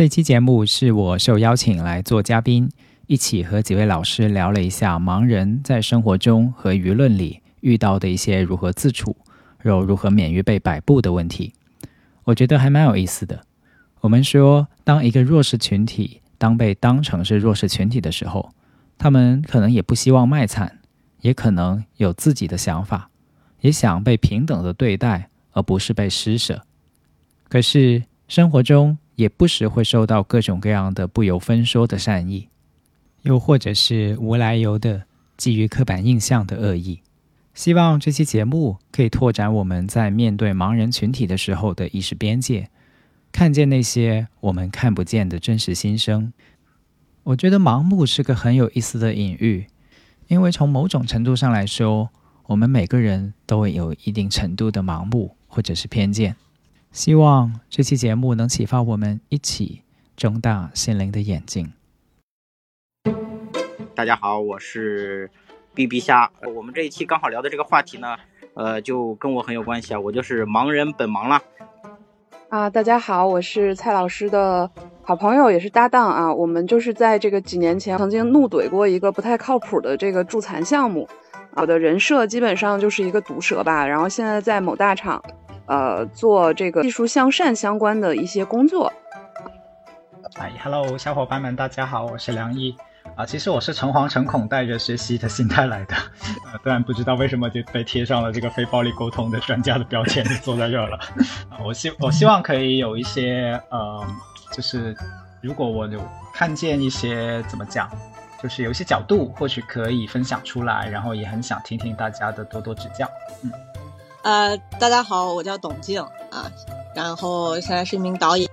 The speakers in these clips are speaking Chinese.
这期节目是我受邀请来做嘉宾。一起和几位老师聊了一下盲人在生活中和舆论里遇到的一些如何自处，又如何免于被摆布的问题。我觉得还蛮有意思的。我们说，当一个弱势群体当被当成是弱势群体的时候，他们可能也不希望卖惨，也可能有自己的想法，也想被平等的对待，而不是被施舍。可是生活中也不时会受到各种各样的不由分说的善意。又或者是无来由的基于刻板印象的恶意，希望这期节目可以拓展我们在面对盲人群体的时候的意识边界，看见那些我们看不见的真实心声。我觉得盲目是个很有意思的隐喻，因为从某种程度上来说，我们每个人都会有一定程度的盲目或者是偏见。希望这期节目能启发我们一起睁大心灵的眼睛。大家好，我是 B B 虾。我们这一期刚好聊的这个话题呢，呃，就跟我很有关系啊。我就是盲人本盲了。啊，大家好，我是蔡老师的好朋友，也是搭档啊。我们就是在这个几年前曾经怒怼过一个不太靠谱的这个助残项目。我的人设基本上就是一个毒舌吧，然后现在在某大厂，呃，做这个技术向善相关的一些工作。哎，Hello，小伙伴们，大家好，我是梁毅。啊，其实我是诚惶诚恐带着学习的心态来的，呃，当然不知道为什么就被贴上了这个非暴力沟通的专家的标签，就坐在这儿了。我希我希望可以有一些呃，就是如果我有看见一些怎么讲，就是有一些角度，或许可以分享出来，然后也很想听听大家的多多指教。嗯，呃，大家好，我叫董静啊，然后现在是一名导演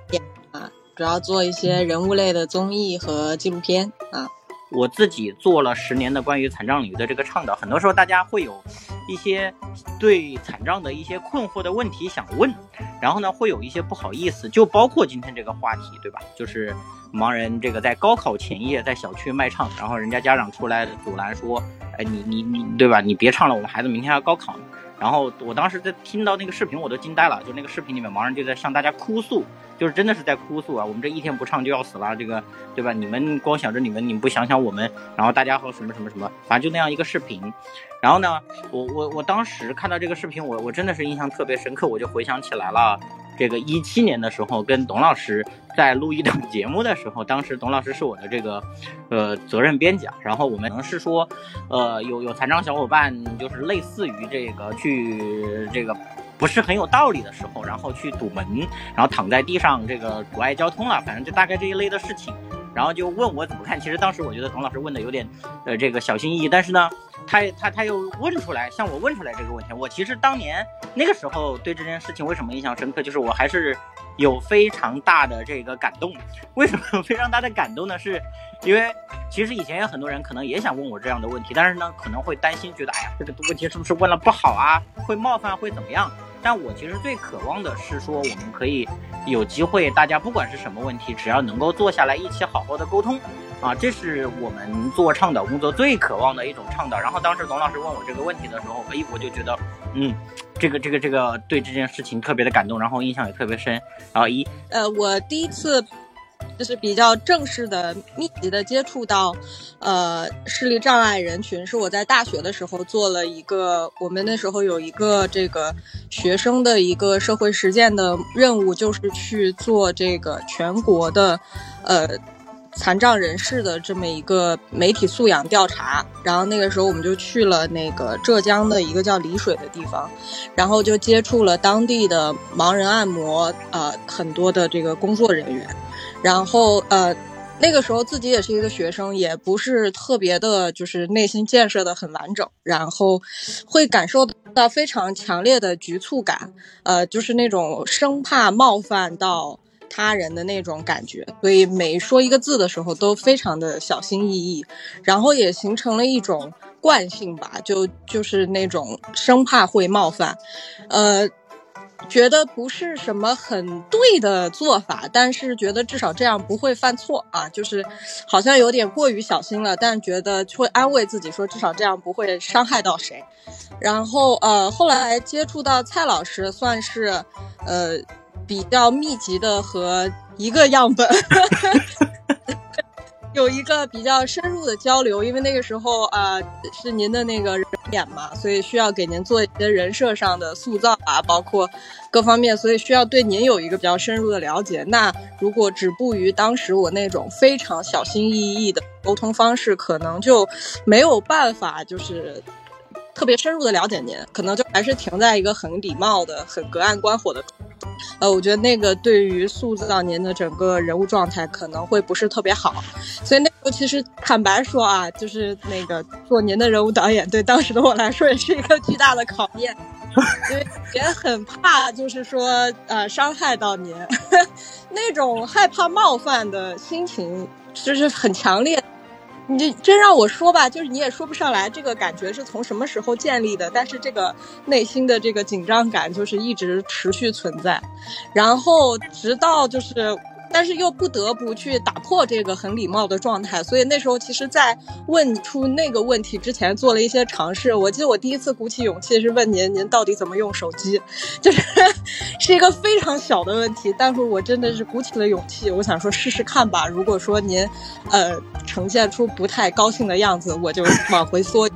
啊，主要做一些人物类的综艺和纪录片啊。我自己做了十年的关于残障领域的这个倡导，很多时候大家会有一些对残障的一些困惑的问题想问，然后呢会有一些不好意思，就包括今天这个话题，对吧？就是盲人这个在高考前夜在小区卖唱，然后人家家长出来阻拦说，哎你你你对吧？你别唱了，我们孩子明天要高考呢。然后我当时在听到那个视频，我都惊呆了。就那个视频里面，盲人就在向大家哭诉，就是真的是在哭诉啊！我们这一天不唱就要死了，这个对吧？你们光想着你们，你们不想想我们，然后大家和什么什么什么，反正就那样一个视频。然后呢，我我我当时看到这个视频，我我真的是印象特别深刻，我就回想起来了。这个一七年的时候，跟董老师在录一档节目的时候，当时董老师是我的这个，呃，责任编辑。然后我们是说，呃，有有残障小伙伴，就是类似于这个去这个不是很有道理的时候，然后去堵门，然后躺在地上这个阻碍交通了，反正就大概这一类的事情。然后就问我怎么看。其实当时我觉得董老师问的有点，呃，这个小心翼翼，但是呢。他他他又问出来，向我问出来这个问题。我其实当年那个时候对这件事情为什么印象深刻，就是我还是有非常大的这个感动。为什么有非常大的感动呢？是因为其实以前有很多人可能也想问我这样的问题，但是呢可能会担心，觉得哎呀这个问题是不是问了不好啊，会冒犯会怎么样？但我其实最渴望的是说，我们可以有机会，大家不管是什么问题，只要能够坐下来一起好好的沟通。啊，这是我们做倡导工作最渴望的一种倡导。然后当时董老师问我这个问题的时候，哎，我就觉得，嗯，这个这个这个对这件事情特别的感动，然后印象也特别深。然后一，呃，我第一次就是比较正式的、密集的接触到，呃，视力障碍人群，是我在大学的时候做了一个，我们那时候有一个这个学生的一个社会实践的任务，就是去做这个全国的，呃。残障人士的这么一个媒体素养调查，然后那个时候我们就去了那个浙江的一个叫丽水的地方，然后就接触了当地的盲人按摩，呃，很多的这个工作人员，然后呃，那个时候自己也是一个学生，也不是特别的，就是内心建设的很完整，然后会感受到非常强烈的局促感，呃，就是那种生怕冒犯到。他人的那种感觉，所以每说一个字的时候都非常的小心翼翼，然后也形成了一种惯性吧，就就是那种生怕会冒犯，呃。觉得不是什么很对的做法，但是觉得至少这样不会犯错啊，就是好像有点过于小心了，但觉得会安慰自己说至少这样不会伤害到谁。然后呃，后来接触到蔡老师，算是呃比较密集的和一个样本。有一个比较深入的交流，因为那个时候啊是您的那个人演嘛，所以需要给您做一些人设上的塑造啊，包括各方面，所以需要对您有一个比较深入的了解。那如果止步于当时我那种非常小心翼翼的沟通方式，可能就没有办法就是特别深入的了解您，可能就还是停在一个很礼貌的、很隔岸观火的。呃，我觉得那个对于塑造您的整个人物状态可能会不是特别好，所以那时候其实坦白说啊，就是那个做您的人物导演，对当时的我来说也是一个巨大的考验，因为也很怕，就是说呃伤害到您，那种害怕冒犯的心情就是很强烈。你这真让我说吧，就是你也说不上来这个感觉是从什么时候建立的，但是这个内心的这个紧张感就是一直持续存在，然后直到就是。但是又不得不去打破这个很礼貌的状态，所以那时候其实，在问出那个问题之前，做了一些尝试。我记得我第一次鼓起勇气是问您，您到底怎么用手机？就是是一个非常小的问题，但是我真的是鼓起了勇气，我想说试试看吧。如果说您，呃，呈现出不太高兴的样子，我就往回缩。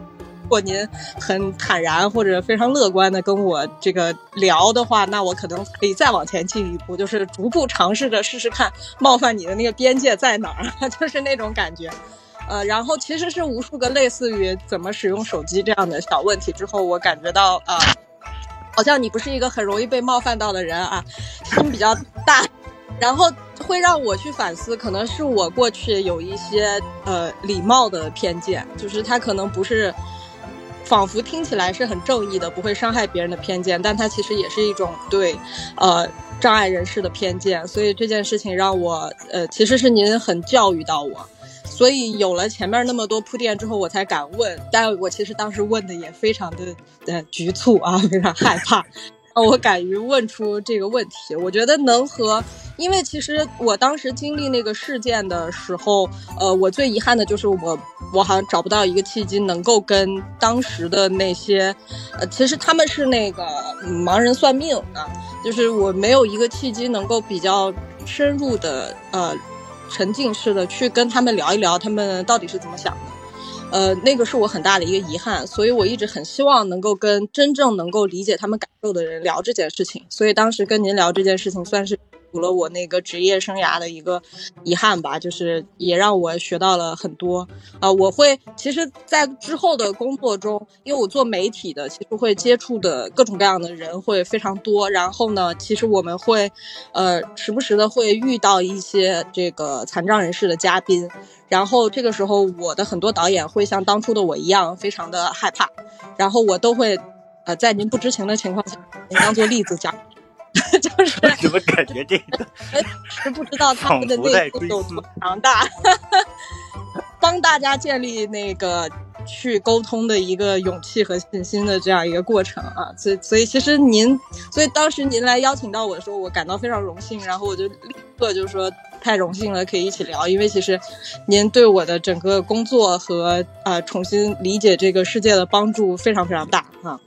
如果您很坦然或者非常乐观的跟我这个聊的话，那我可能可以再往前进一步，就是逐步尝试着试试看冒犯你的那个边界在哪儿，就是那种感觉。呃，然后其实是无数个类似于怎么使用手机这样的小问题之后，我感觉到啊，好像你不是一个很容易被冒犯到的人啊，心比较大，然后会让我去反思，可能是我过去有一些呃礼貌的偏见，就是他可能不是。仿佛听起来是很正义的，不会伤害别人的偏见，但它其实也是一种对，呃，障碍人士的偏见。所以这件事情让我，呃，其实是您很教育到我，所以有了前面那么多铺垫之后，我才敢问。但我其实当时问的也非常的，呃，局促啊，非常害怕。我敢于问出这个问题，我觉得能和，因为其实我当时经历那个事件的时候，呃，我最遗憾的就是我，我好像找不到一个契机能够跟当时的那些，呃，其实他们是那个盲人算命啊，就是我没有一个契机能够比较深入的，呃，沉浸式的去跟他们聊一聊，他们到底是怎么想的。呃，那个是我很大的一个遗憾，所以我一直很希望能够跟真正能够理解他们感受的人聊这件事情。所以当时跟您聊这件事情，算是补了我那个职业生涯的一个遗憾吧，就是也让我学到了很多啊。我会其实，在之后的工作中，因为我做媒体的，其实会接触的各种各样的人会非常多。然后呢，其实我们会呃时不时的会遇到一些这个残障人士的嘉宾。然后这个时候，我的很多导演会像当初的我一样，非常的害怕。然后我都会，呃，在您不知情的情况下，您当做例子讲，就是怎么感觉这个是不知道他们的内心有多强大，帮大家建立那个去沟通的一个勇气和信心的这样一个过程啊。所以，所以其实您，所以当时您来邀请到我的时候，我感到非常荣幸。然后我就立刻就说。太荣幸了，可以一起聊。因为其实，您对我的整个工作和啊重新理解这个世界的帮助非常非常大啊。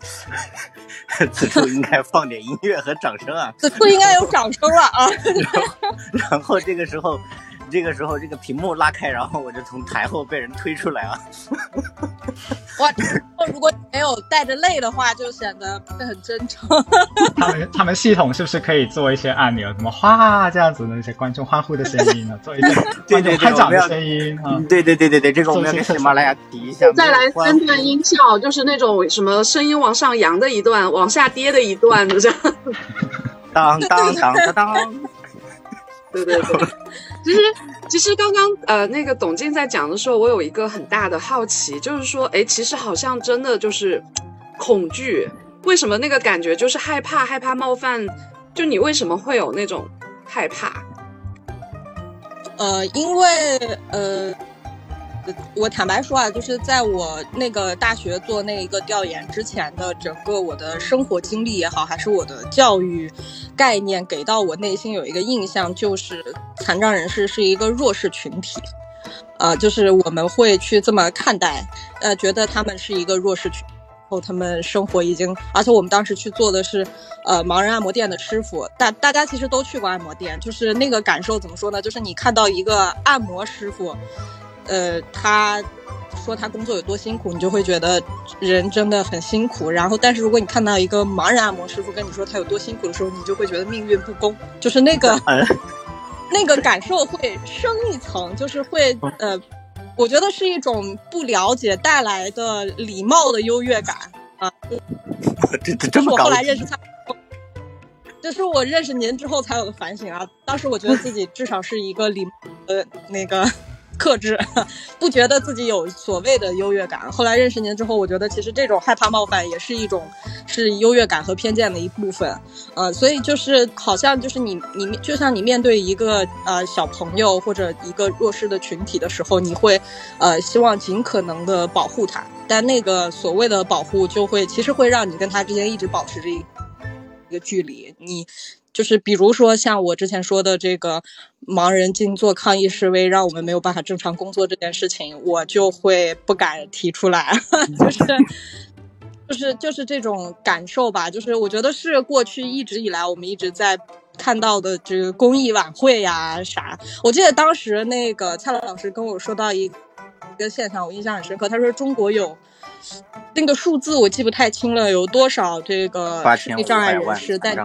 此处应该放点音乐和掌声啊！此处应该有掌声了啊！然后然后这个时候。这个时候，这个屏幕拉开，然后我就从台后被人推出来啊！哇，如果没有带着泪的话，就显得会很真诚。他们他们系统是不是可以做一些按钮，什么哗这样子的一些观众欢呼的声音呢？做一些 对对拍掌的声音啊！对对对对对，这个我们要给喜马拉雅提一下。再来三段音效，就是那种什么声音往上扬的一段，往下跌的一段，这样。当当当当当。对对对，其实其实刚刚呃那个董静在讲的时候，我有一个很大的好奇，就是说，哎，其实好像真的就是恐惧，为什么那个感觉就是害怕害怕冒犯？就你为什么会有那种害怕？呃，因为呃。我坦白说啊，就是在我那个大学做那一个调研之前的整个我的生活经历也好，还是我的教育概念给到我内心有一个印象，就是残障人士是一个弱势群体，呃，就是我们会去这么看待，呃，觉得他们是一个弱势群，后他们生活已经，而且我们当时去做的是，呃，盲人按摩店的师傅，大大家其实都去过按摩店，就是那个感受怎么说呢？就是你看到一个按摩师傅。呃，他说他工作有多辛苦，你就会觉得人真的很辛苦。然后，但是如果你看到一个盲人按摩师傅跟你说他有多辛苦的时候，你就会觉得命运不公，就是那个那个感受会升一层，就是会呃，我觉得是一种不了解带来的礼貌的优越感啊。这这这么高？我后来认识他，这是我认识您之后才有的反省啊。当时我觉得自己至少是一个礼呃那个。克制，不觉得自己有所谓的优越感。后来认识您之后，我觉得其实这种害怕冒犯也是一种是优越感和偏见的一部分。呃，所以就是好像就是你你就像你面对一个呃小朋友或者一个弱势的群体的时候，你会呃希望尽可能的保护他，但那个所谓的保护就会其实会让你跟他之间一直保持着一个距离。你。就是比如说像我之前说的这个盲人静坐抗议示威，让我们没有办法正常工作这件事情，我就会不敢提出来，就是就是就是这种感受吧。就是我觉得是过去一直以来我们一直在看到的这个公益晚会呀啥。我记得当时那个蔡老师跟我说到一一个现象，我印象很深刻。他说中国有那个数字我记不太清了，有多少这个视力障碍人士在。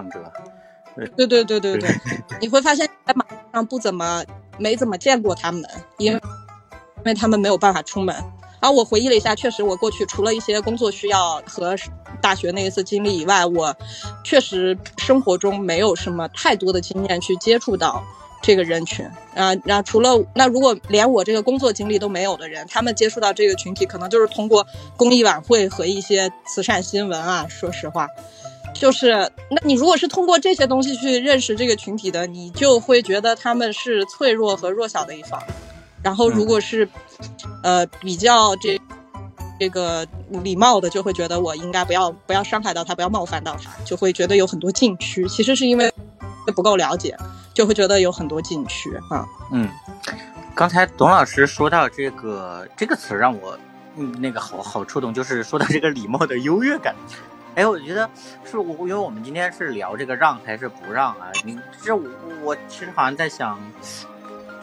对对对对对，你会发现在马路上不怎么没怎么见过他们，因为因为他们没有办法出门。然后我回忆了一下，确实我过去除了一些工作需要和大学那一次经历以外，我确实生活中没有什么太多的经验去接触到这个人群。啊，然后除了那如果连我这个工作经历都没有的人，他们接触到这个群体，可能就是通过公益晚会和一些慈善新闻啊。说实话。就是，那你如果是通过这些东西去认识这个群体的，你就会觉得他们是脆弱和弱小的一方。然后，如果是，呃，比较这这个礼貌的，就会觉得我应该不要不要伤害到他，不要冒犯到他，就会觉得有很多禁区。其实是因为不够了解，就会觉得有很多禁区啊。嗯，刚才董老师说到这个这个词，让我嗯那个好好触动，就是说到这个礼貌的优越感。哎，我觉得是我，因为我们今天是聊这个让还是不让啊？你这我我其实好像在想，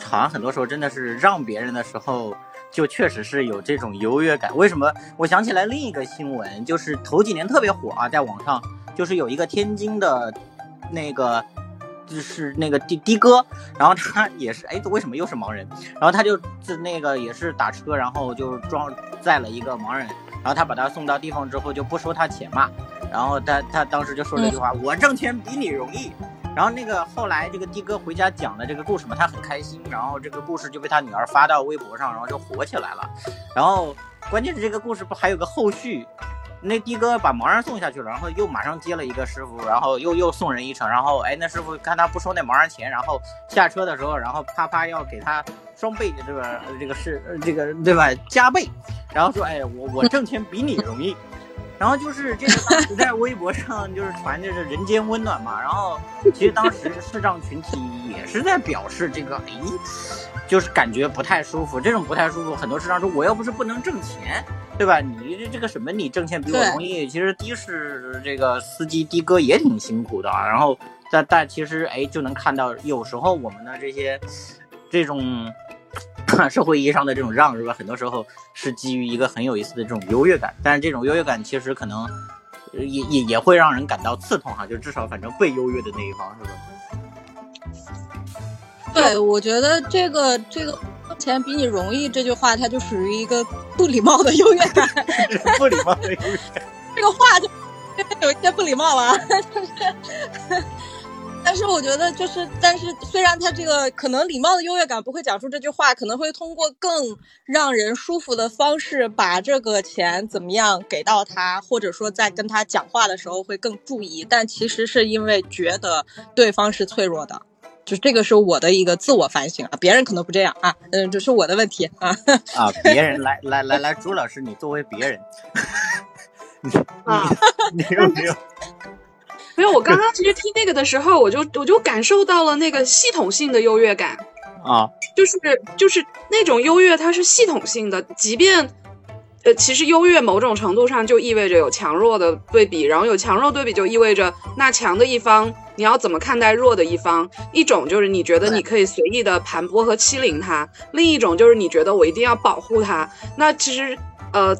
好像很多时候真的是让别人的时候，就确实是有这种优越感。为什么？我想起来另一个新闻，就是头几年特别火啊，在网上就是有一个天津的，那个就是那个的的哥，然后他 也是，哎，为什么又是盲人？然后他就自那个也是打车，然后就装载了一个盲人。然后他把他送到地方之后就不收他钱嘛，然后他他当时就说了一句话：“我挣钱比你容易。”然后那个后来这个的哥回家讲了这个故事嘛，他很开心，然后这个故事就被他女儿发到微博上，然后就火起来了。然后关键是这个故事不还有个后续？那的哥把盲人送下去了，然后又马上接了一个师傅，然后又又送人一程，然后哎那师傅看他不收那盲人钱，然后下车的时候，然后啪啪要给他双倍的这个这个是这个对吧？加倍，然后说哎我我挣钱比你容易，然后就是这个当时在微博上就是传的是人间温暖嘛，然后其实当时视障群体也是在表示这个哎就是感觉不太舒服，这种不太舒服，很多视障说我又不是不能挣钱。对吧？你这这个什么？你挣钱比我容易。其实的士这个司机的哥也挺辛苦的啊。然后但但其实哎，就能看到有时候我们的这些这种 社会意义上的这种让，是吧？很多时候是基于一个很有意思的这种优越感。但是这种优越感其实可能也也也会让人感到刺痛哈。就至少反正被优越的那一方是吧？对，我觉得这个这个。钱比你容易这句话，它就属于一个不礼貌的优越感。不礼貌的优越感，这个话就 有一些不礼貌了。但是我觉得，就是但是虽然他这个可能礼貌的优越感不会讲出这句话，可能会通过更让人舒服的方式把这个钱怎么样给到他，或者说在跟他讲话的时候会更注意。但其实是因为觉得对方是脆弱的。就这个是我的一个自我反省啊，别人可能不这样啊，嗯，这是我的问题啊。啊，别人来来来来，朱老师，你作为别人，啊，你有没有？没有，我刚刚其实听那个的时候，我就我就感受到了那个系统性的优越感，啊，就是就是那种优越，它是系统性的，即便。呃，其实优越某种程度上就意味着有强弱的对比，然后有强弱对比就意味着那强的一方你要怎么看待弱的一方？一种就是你觉得你可以随意的盘剥和欺凌他，另一种就是你觉得我一定要保护他。那其实呃，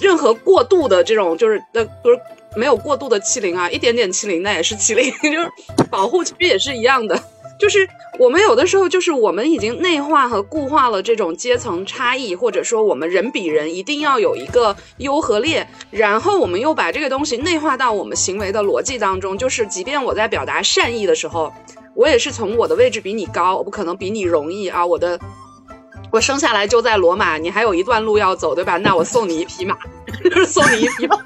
任何过度的这种就是呃不是没有过度的欺凌啊，一点点欺凌那也是欺凌，就是保护其实也是一样的。就是我们有的时候，就是我们已经内化和固化了这种阶层差异，或者说我们人比人一定要有一个优和劣，然后我们又把这个东西内化到我们行为的逻辑当中。就是即便我在表达善意的时候，我也是从我的位置比你高，我不可能比你容易啊。我的，我生下来就在罗马，你还有一段路要走，对吧？那我送你一匹马，送你一匹马，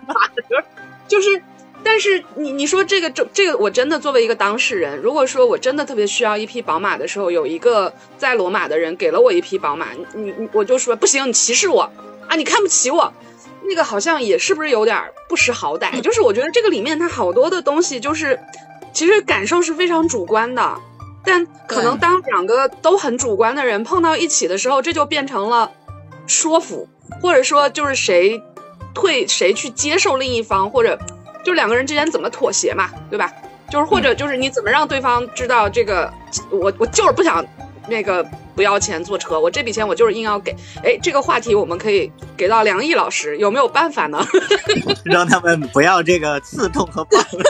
就是。但是你你说这个这这个我真的作为一个当事人，如果说我真的特别需要一匹宝马的时候，有一个在罗马的人给了我一匹宝马，你你我就说不行，你歧视我啊，你看不起我，那个好像也是不是有点不识好歹？就是我觉得这个里面它好多的东西就是其实感受是非常主观的，但可能当两个都很主观的人碰到一起的时候，这就变成了说服，或者说就是谁退谁去接受另一方或者。就两个人之间怎么妥协嘛，对吧？就是或者就是你怎么让对方知道这个，我我就是不想那个不要钱坐车，我这笔钱我就是硬要给。哎，这个话题我们可以给到梁毅老师，有没有办法呢？让他们不要这个刺痛和暴力。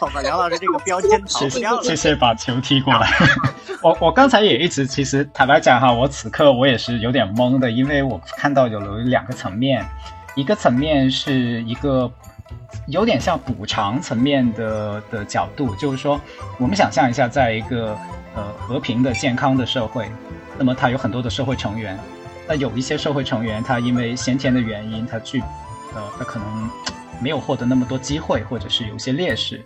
好吧，梁老师这个标签逃不掉了。谢谢把球踢过来。我我刚才也一直其实坦白讲哈，我此刻我也是有点懵的，因为我看到有有两个层面，一个层面是一个。有点像补偿层面的的角度，就是说，我们想象一下，在一个呃和平的、健康的社会，那么它有很多的社会成员，那有一些社会成员，他因为先天的原因，他去，呃，他可能没有获得那么多机会，或者是有些劣势，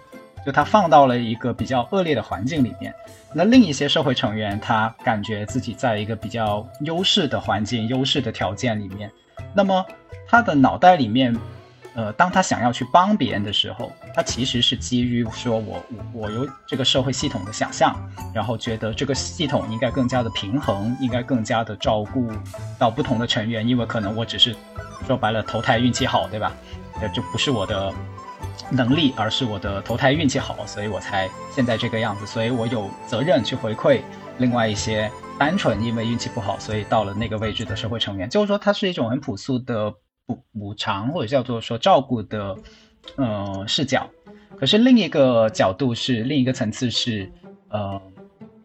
就他放到了一个比较恶劣的环境里面。那另一些社会成员，他感觉自己在一个比较优势的环境、优势的条件里面，那么他的脑袋里面。呃，当他想要去帮别人的时候，他其实是基于说我我我有这个社会系统的想象，然后觉得这个系统应该更加的平衡，应该更加的照顾到不同的成员，因为可能我只是说白了投胎运气好，对吧？呃，就不是我的能力，而是我的投胎运气好，所以我才现在这个样子，所以我有责任去回馈另外一些单纯因为运气不好，所以到了那个位置的社会成员，就是说它是一种很朴素的。补补偿或者叫做说照顾的，呃视角，可是另一个角度是另一个层次是，呃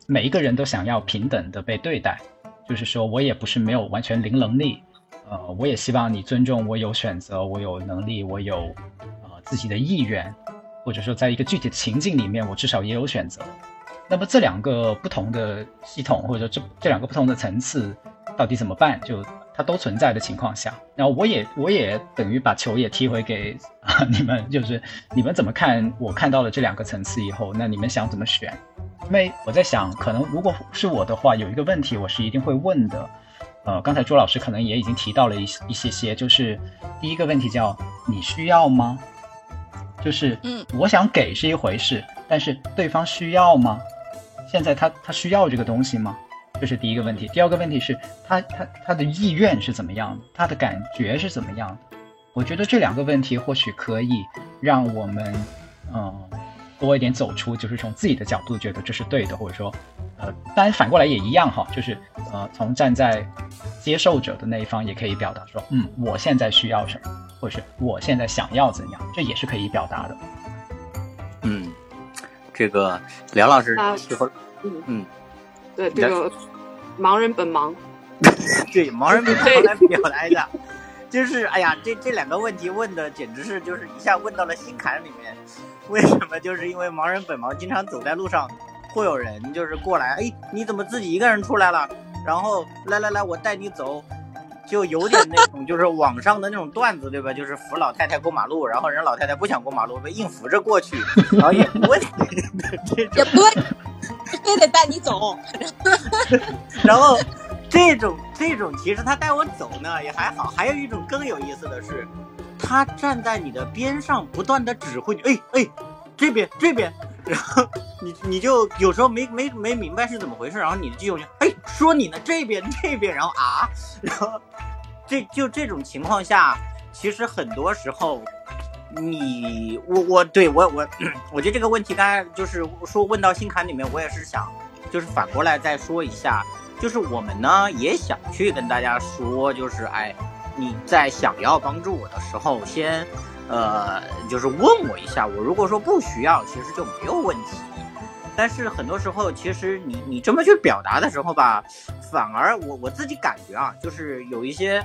每一个人都想要平等的被对待，就是说我也不是没有完全零能力，呃我也希望你尊重我有选择，我有能力，我有呃自己的意愿，或者说在一个具体的情境里面，我至少也有选择。那么这两个不同的系统或者这这两个不同的层次到底怎么办？就。它都存在的情况下，然后我也我也等于把球也踢回给 你们，就是你们怎么看？我看到了这两个层次以后，那你们想怎么选？因为我在想，可能如果是我的话，有一个问题我是一定会问的。呃，刚才朱老师可能也已经提到了一一些些，就是第一个问题叫你需要吗？就是嗯，我想给是一回事，但是对方需要吗？现在他他需要这个东西吗？这是第一个问题，第二个问题是他他他的意愿是怎么样的，他的感觉是怎么样的？我觉得这两个问题或许可以让我们嗯多一点走出，就是从自己的角度觉得这是对的，或者说呃，当然反过来也一样哈，就是呃从站在接受者的那一方也可以表达说，嗯，我现在需要什么，或者是我现在想要怎样，这也是可以表达的。嗯，这个梁老师喜欢，嗯嗯，对这个。盲人本盲，对，盲人本盲来表达一下，就是哎呀，这这两个问题问的简直是就是一下问到了心坎里面。为什么？就是因为盲人本盲，经常走在路上，会有人就是过来，哎，你怎么自己一个人出来了？然后来来来，我带你走，就有点那种就是网上的那种段子，对吧？就是扶老太太过马路，然后人老太太不想过马路，被硬扶着过去，然后也不问这种。非得带你走。然后这种这种其实他带我走呢也还好，还有一种更有意思的是，他站在你的边上不断的指挥你，哎哎，这边这边，然后你你就有时候没没没明白是怎么回事，然后你的基友就哎说你呢这边这边，然后啊，然后这就这种情况下，其实很多时候。你我我对我我我觉得这个问题刚才就是说问到心坎里面，我也是想，就是反过来再说一下，就是我们呢也想去跟大家说，就是哎，你在想要帮助我的时候，先呃就是问我一下，我如果说不需要，其实就没有问题。但是很多时候，其实你你这么去表达的时候吧，反而我我自己感觉啊，就是有一些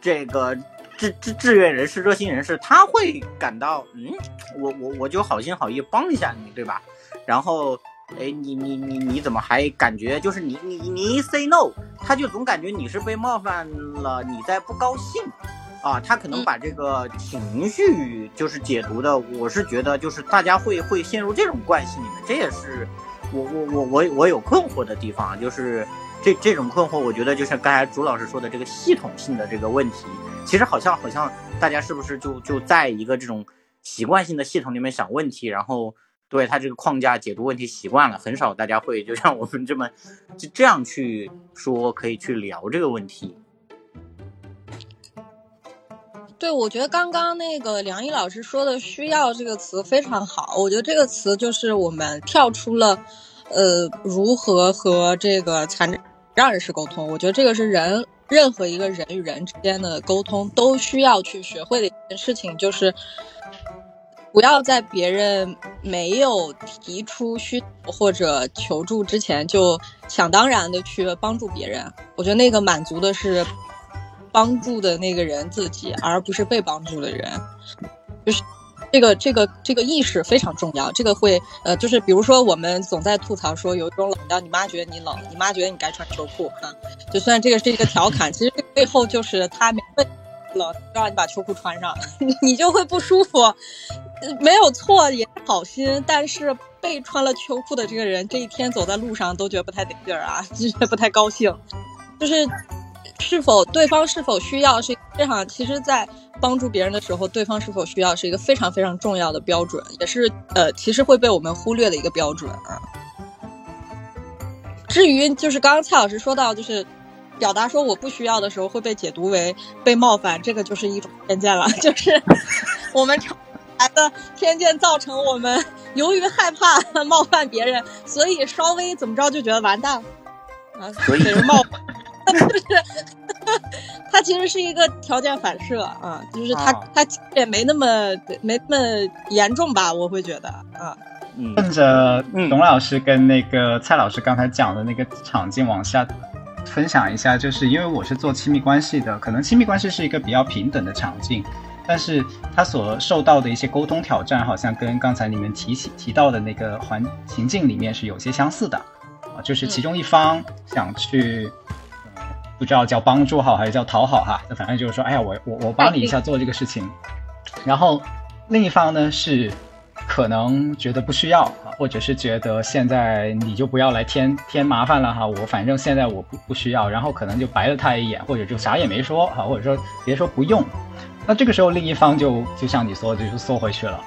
这个。志志志愿人士、热心人士，他会感到，嗯，我我我就好心好意帮一下你，对吧？然后，哎，你你你你怎么还感觉就是你你你一 say no，他就总感觉你是被冒犯了，你在不高兴，啊，他可能把这个情绪就是解读的，我是觉得就是大家会会陷入这种关系里面，这也是我我我我我有困惑的地方，就是。这这种困惑，我觉得就像刚才朱老师说的这个系统性的这个问题，其实好像好像大家是不是就就在一个这种习惯性的系统里面想问题，然后对他这个框架解读问题习惯了，很少大家会就像我们这么就这样去说，可以去聊这个问题。对，我觉得刚刚那个梁毅老师说的“需要”这个词非常好，我觉得这个词就是我们跳出了，呃，如何和这个残让人士沟通，我觉得这个是人任何一个人与人之间的沟通都需要去学会的一件事情，就是不要在别人没有提出需或者求助之前就想当然的去帮助别人。我觉得那个满足的是帮助的那个人自己，而不是被帮助的人，就是。这个这个这个意识非常重要，这个会呃，就是比如说我们总在吐槽说有一种冷叫你妈觉得你冷，你妈觉得你该穿秋裤啊。就虽然这个是一个调侃，其实背后就是他没冷，让你把秋裤穿上，你就会不舒服。没有错，也是好心，但是被穿了秋裤的这个人，这一天走在路上都觉得不太得劲儿啊，就是不太高兴。就是是否对方是否需要是非常，其实，在。帮助别人的时候，对方是否需要是一个非常非常重要的标准，也是呃，其实会被我们忽略的一个标准啊。至于就是刚刚蔡老师说到，就是表达说我不需要的时候会被解读为被冒犯，这个就是一种偏见了，就是我们来的偏见造成我们由于害怕冒犯别人，所以稍微怎么着就觉得完蛋啊，所以冒。就是，他其实是一个条件反射啊，就是他他也没那么没那么严重吧，我会觉得啊。嗯顺着董老师跟那个蔡老师刚才讲的那个场景往下分享一下，就是因为我是做亲密关系的，可能亲密关系是一个比较平等的场景，但是他所受到的一些沟通挑战，好像跟刚才你们提起提到的那个环情境里面是有些相似的啊，就是其中一方想去。不知道叫帮助好还是叫讨好哈，那反正就是说，哎呀，我我我帮你一下做这个事情，然后另一方呢是可能觉得不需要，或者是觉得现在你就不要来添添麻烦了哈，我反正现在我不不需要，然后可能就白了他一眼，或者就啥也没说哈，或者说别说不用，那这个时候另一方就就像你说，就是缩回去了。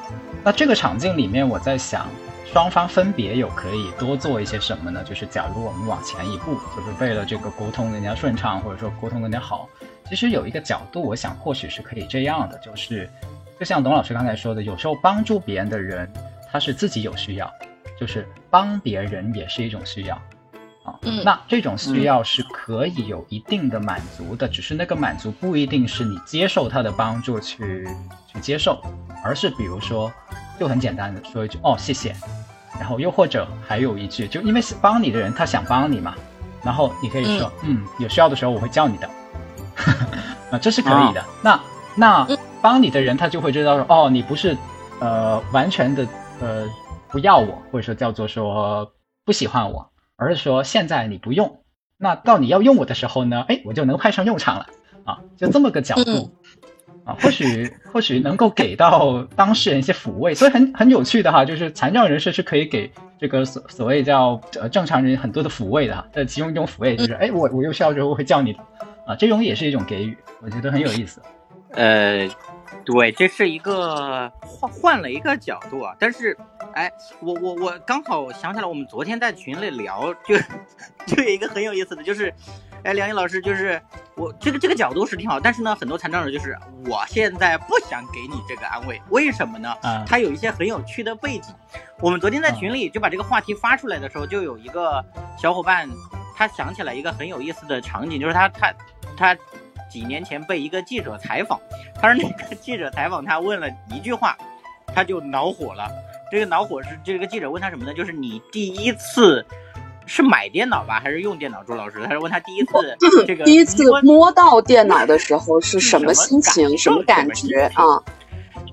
那这个场景里面，我在想。双方分别有可以多做一些什么呢？就是假如我们往前一步，就是为了这个沟通更加顺畅，或者说沟通更加好，其实有一个角度，我想或许是可以这样的，就是就像董老师刚才说的，有时候帮助别人的人，他是自己有需要，就是帮别人也是一种需要啊。那这种需要是可以有一定的满足的，只是那个满足不一定是你接受他的帮助去去接受，而是比如说，就很简单的说一句哦，谢谢。然后又或者还有一句，就因为帮你的人他想帮你嘛，然后你可以说，嗯，有需要的时候我会叫你的，啊，这是可以的。那那帮你的人他就会知道说，哦，你不是呃完全的呃不要我，或者说叫做说不喜欢我，而是说现在你不用，那到你要用我的时候呢，哎，我就能派上用场了啊，就这么个角度。啊，或许或许能够给到当事人一些抚慰，所以很很有趣的哈，就是残障人士是可以给这个所所谓叫呃正常人很多的抚慰的，哈，这其中一种抚慰就是，哎，我我有需要之后会叫你的，啊，这种也是一种给予，我觉得很有意思。呃，对，这是一个换换了一个角度啊，但是，哎，我我我刚好想起来，我们昨天在群里聊，就 就有一个很有意思的就是。哎，梁毅老师，就是我这个这个角度是挺好，但是呢，很多残障人就是我现在不想给你这个安慰，为什么呢？嗯，他有一些很有趣的背景。我们昨天在群里就把这个话题发出来的时候，就有一个小伙伴，他想起来一个很有意思的场景，就是他他他几年前被一个记者采访，他说那个记者采访他问了一句话，他就恼火了。这个恼火是这个记者问他什么呢？就是你第一次。是买电脑吧，还是用电脑？朱老师，他是问他第一次这个第一次摸到电脑的时候是什么心情，什么感觉啊？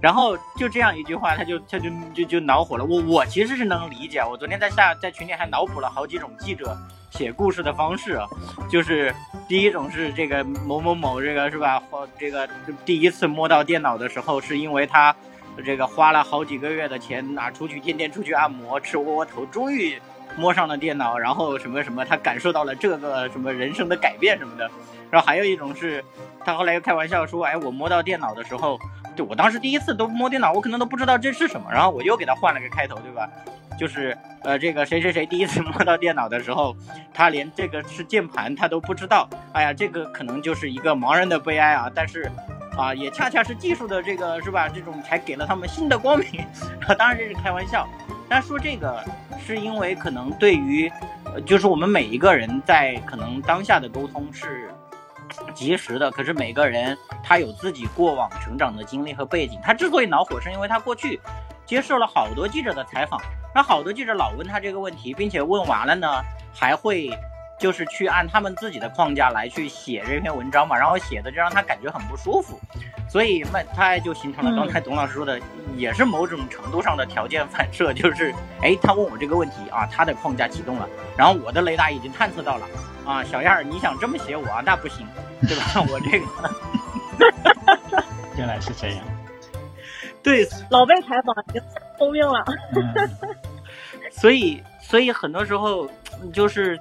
然后就这样一句话，他就他就就就恼火了。我我其实是能理解，我昨天在下在群里还脑补了好几种记者写故事的方式，就是第一种是这个某某某这个是吧？或这个第一次摸到电脑的时候，是因为他这个花了好几个月的钱拿出去天天出去按摩吃窝窝头，终于。摸上了电脑，然后什么什么，他感受到了这个什么人生的改变什么的。然后还有一种是，他后来又开玩笑说：“哎，我摸到电脑的时候，就我当时第一次都摸电脑，我可能都不知道这是什么。”然后我又给他换了个开头，对吧？就是呃，这个谁谁谁第一次摸到电脑的时候，他连这个是键盘他都不知道。哎呀，这个可能就是一个盲人的悲哀啊！但是啊，也恰恰是技术的这个是吧？这种才给了他们新的光明。当然这是开玩笑。但说这个。是因为可能对于，呃，就是我们每一个人在可能当下的沟通是及时的，可是每个人他有自己过往成长的经历和背景。他之所以恼火，是因为他过去接受了好多记者的采访，那好多记者老问他这个问题，并且问完了呢，还会就是去按他们自己的框架来去写这篇文章嘛，然后写的就让他感觉很不舒服。所以，那他就形成了刚才董老师说的，也是某种程度上的条件反射，就是，哎，他问我这个问题啊，他的框架启动了，然后我的雷达已经探测到了，啊，小燕儿，你想这么写我啊，那不行，对吧？我这个，原来是这样，对，老被采访已经聪明了，所以，所以很多时候就是。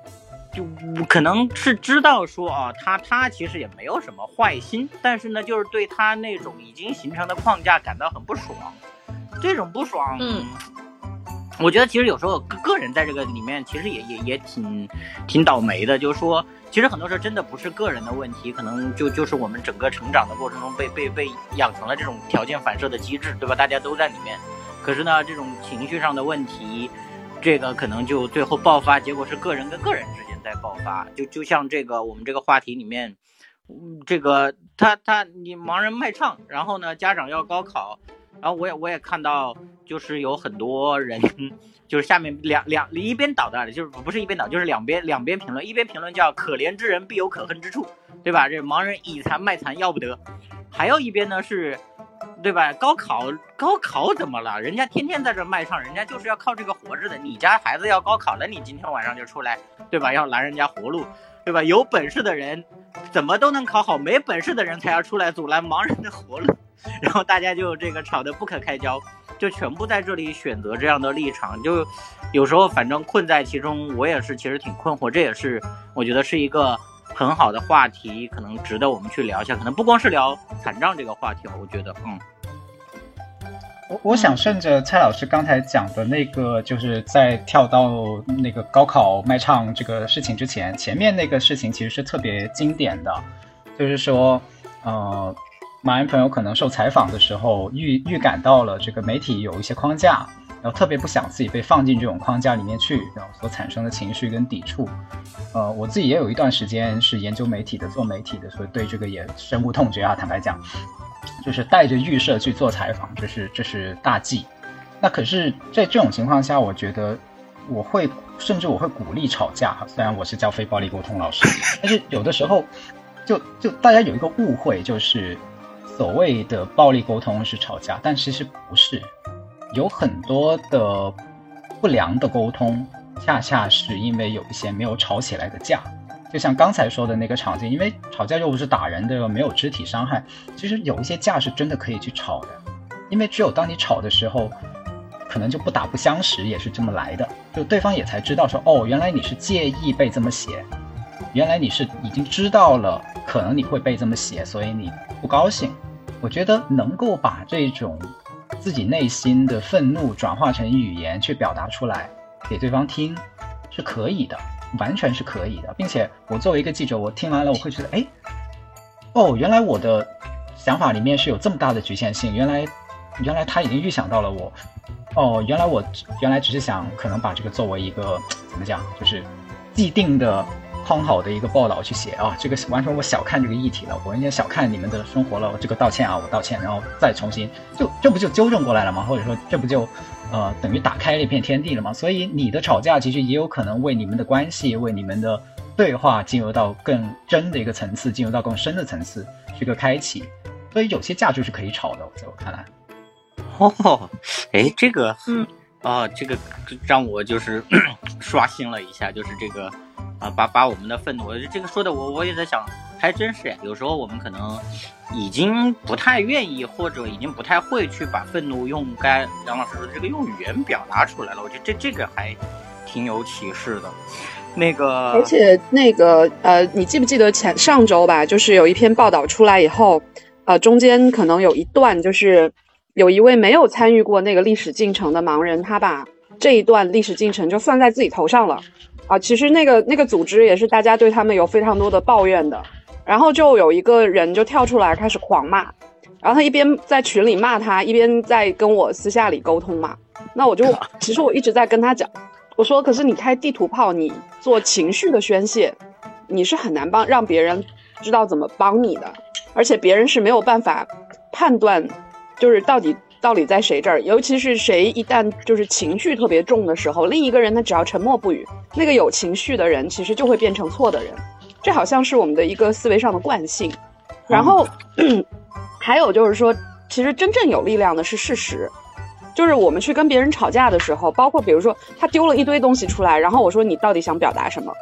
就可能是知道说啊，他他其实也没有什么坏心，但是呢，就是对他那种已经形成的框架感到很不爽。这种不爽，嗯，我觉得其实有时候个人在这个里面其实也也也挺挺倒霉的。就是说，其实很多时候真的不是个人的问题，可能就就是我们整个成长的过程中被被被养成了这种条件反射的机制，对吧？大家都在里面，可是呢，这种情绪上的问题，这个可能就最后爆发，结果是个人跟个人之间。在爆发，就就像这个我们这个话题里面，这个他他你盲人卖唱，然后呢家长要高考，然后我也我也看到，就是有很多人，就是下面两两一边倒的，就是不是一边倒，就是两边两边评论，一边评论叫可怜之人必有可恨之处，对吧？这盲人以残卖残要不得，还有一边呢是。对吧？高考高考怎么了？人家天天在这卖唱，人家就是要靠这个活着的。你家孩子要高考了，你今天晚上就出来，对吧？要拦人家活路，对吧？有本事的人怎么都能考好，没本事的人才要出来阻拦盲人的活路。然后大家就这个吵得不可开交，就全部在这里选择这样的立场。就有时候反正困在其中，我也是其实挺困惑。这也是我觉得是一个。很好的话题，可能值得我们去聊一下。可能不光是聊残障这个话题我觉得，嗯，我我想顺着蔡老师刚才讲的那个，就是在跳到那个高考卖唱这个事情之前，前面那个事情其实是特别经典的，就是说，呃，马云朋友可能受采访的时候预预感到了这个媒体有一些框架。然后特别不想自己被放进这种框架里面去，然后所产生的情绪跟抵触，呃，我自己也有一段时间是研究媒体的，做媒体的，所以对这个也深恶痛绝啊。坦白讲，就是带着预设去做采访，这是这是大忌。那可是，在这种情况下，我觉得我会甚至我会鼓励吵架。虽然我是教非暴力沟通老师，但是有的时候，就就大家有一个误会，就是所谓的暴力沟通是吵架，但其实不是。有很多的不良的沟通，恰恰是因为有一些没有吵起来的架，就像刚才说的那个场景，因为吵架又不是打人的，没有肢体伤害，其实有一些架是真的可以去吵的，因为只有当你吵的时候，可能就不打不相识也是这么来的，就对方也才知道说，哦，原来你是介意被这么写，原来你是已经知道了可能你会被这么写，所以你不高兴。我觉得能够把这种自己内心的愤怒转化成语言去表达出来给对方听，是可以的，完全是可以的，并且我作为一个记者，我听完了我会觉得，哎，哦，原来我的想法里面是有这么大的局限性，原来原来他已经预想到了我，哦，原来我原来只是想可能把这个作为一个怎么讲，就是既定的。框好的一个报道去写啊，这个完全我小看这个议题了，我有点小看你们的生活了。这个道歉啊，我道歉，然后再重新，就这不就纠正过来了吗？或者说这不就，呃，等于打开了一片天地了嘛？所以你的吵架其实也有可能为你们的关系，为你们的对话进入到更真的一个层次，进入到更深的层次，是个开启。所以有些架就是可以吵的，在我看来。哦，哎，这个，嗯，啊，这个让我就是 刷新了一下，就是这个。啊，把把我们的愤怒，这个说的我我也在想，还真是有时候我们可能已经不太愿意，或者已经不太会去把愤怒用该杨老师的这个用语言表达出来了。我觉得这这个还挺有启示的。那个，而且那个呃，你记不记得前上周吧，就是有一篇报道出来以后，呃，中间可能有一段就是有一位没有参与过那个历史进程的盲人，他把这一段历史进程就算在自己头上了。啊，其实那个那个组织也是大家对他们有非常多的抱怨的，然后就有一个人就跳出来开始狂骂，然后他一边在群里骂他，一边在跟我私下里沟通嘛。那我就 其实我一直在跟他讲，我说可是你开地图炮，你做情绪的宣泄，你是很难帮让别人知道怎么帮你的，而且别人是没有办法判断，就是到底。到底在谁这儿？尤其是谁一旦就是情绪特别重的时候，另一个人他只要沉默不语，那个有情绪的人其实就会变成错的人。这好像是我们的一个思维上的惯性。然后 还有就是说，其实真正有力量的是事实。就是我们去跟别人吵架的时候，包括比如说他丢了一堆东西出来，然后我说你到底想表达什么？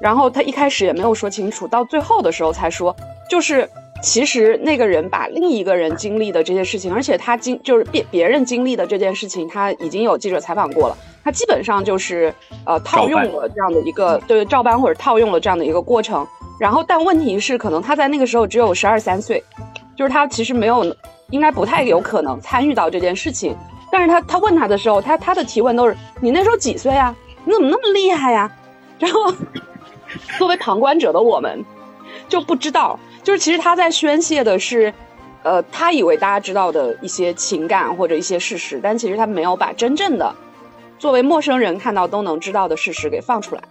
然后他一开始也没有说清楚，到最后的时候才说，就是。其实那个人把另一个人经历的这些事情，而且他经就是别别人经历的这件事情，他已经有记者采访过了。他基本上就是呃套用了这样的一个对照搬或者套用了这样的一个过程。然后，但问题是，可能他在那个时候只有十二三岁，就是他其实没有，应该不太有可能参与到这件事情。但是他他问他的时候，他他的提问都是你那时候几岁啊？你怎么那么厉害呀？然后作为旁观者的我们就不知道。就是其实他在宣泄的是，呃，他以为大家知道的一些情感或者一些事实，但其实他没有把真正的作为陌生人看到都能知道的事实给放出来。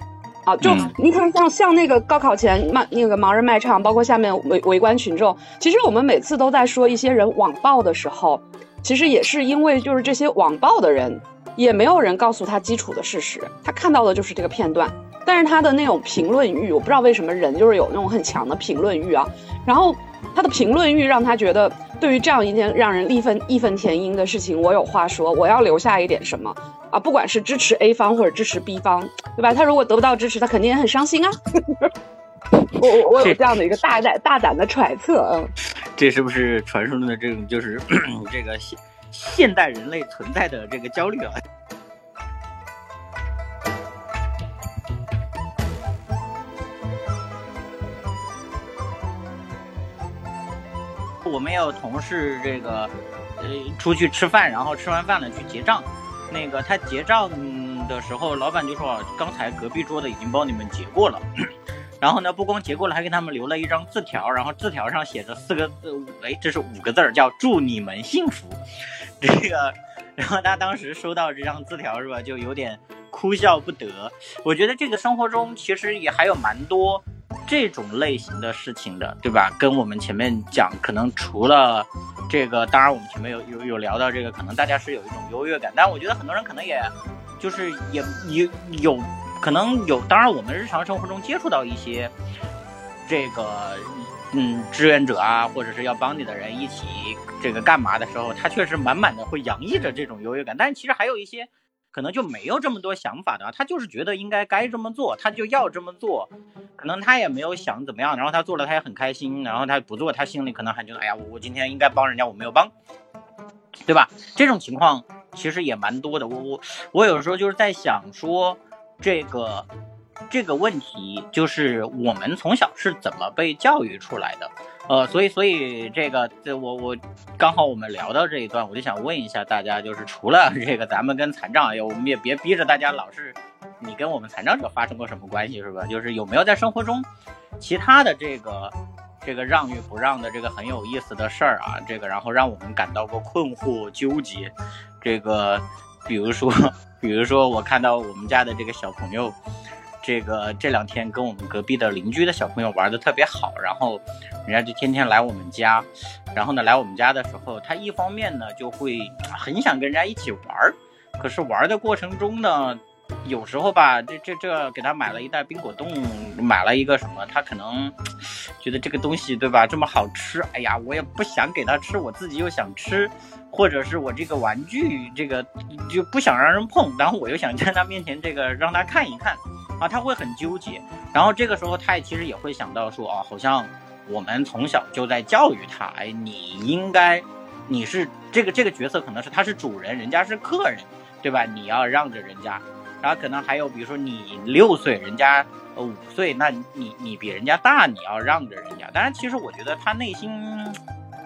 啊，就你看像像那个高考前卖那个盲人卖唱，包括下面围围观群众，其实我们每次都在说一些人网暴的时候，其实也是因为就是这些网暴的人也没有人告诉他基础的事实，他看到的就是这个片段。但是他的那种评论欲，我不知道为什么人就是有那种很强的评论欲啊。然后他的评论欲让他觉得，对于这样一件让人义愤义愤填膺的事情，我有话说，我要留下一点什么啊？不管是支持 A 方或者支持 B 方，对吧？他如果得不到支持，他肯定也很伤心啊。我我我有这样的一个大胆大胆的揣测，嗯。这是不是传说中的这种就是 这个现现代人类存在的这个焦虑啊？我们有同事，这个呃出去吃饭，然后吃完饭了去结账。那个他结账的时候，老板就说：“刚才隔壁桌的已经帮你们结过了。”然后呢，不光结过了，还给他们留了一张字条，然后字条上写着四个字，哎，这是五个字儿，叫“祝你们幸福”。这个，然后他当时收到这张字条是吧，就有点哭笑不得。我觉得这个生活中其实也还有蛮多。这种类型的事情的，对吧？跟我们前面讲，可能除了这个，当然我们前面有有有聊到这个，可能大家是有一种优越感，但我觉得很多人可能也，就是也也有可能有，当然我们日常生活中接触到一些这个嗯志愿者啊，或者是要帮你的人一起这个干嘛的时候，他确实满满的会洋溢着这种优越感，但其实还有一些。可能就没有这么多想法的，他就是觉得应该该这么做，他就要这么做。可能他也没有想怎么样，然后他做了他也很开心，然后他不做他心里可能还觉得，哎呀，我我今天应该帮人家我没有帮，对吧？这种情况其实也蛮多的。我我我有时候就是在想说，这个这个问题就是我们从小是怎么被教育出来的？呃，所以所以这个这我我刚好我们聊到这一段，我就想问一下大家，就是除了这个咱们跟残障，我们也别逼着大家老是你跟我们残障者发生过什么关系是吧？就是有没有在生活中其他的这个。这个让与不让的这个很有意思的事儿啊，这个然后让我们感到过困惑纠结，这个比如说，比如说我看到我们家的这个小朋友，这个这两天跟我们隔壁的邻居的小朋友玩的特别好，然后人家就天天来我们家，然后呢来我们家的时候，他一方面呢就会很想跟人家一起玩，可是玩的过程中呢。有时候吧，这这这给他买了一袋冰果冻，买了一个什么，他可能觉得这个东西对吧这么好吃，哎呀，我也不想给他吃，我自己又想吃，或者是我这个玩具这个就不想让人碰，然后我又想在他面前这个让他看一看，啊，他会很纠结，然后这个时候他也其实也会想到说，啊，好像我们从小就在教育他，哎，你应该，你是这个这个角色可能是他是主人，人家是客人，对吧？你要让着人家。然后可能还有，比如说你六岁，人家呃五岁，那你你比人家大，你要让着人家。当然，其实我觉得他内心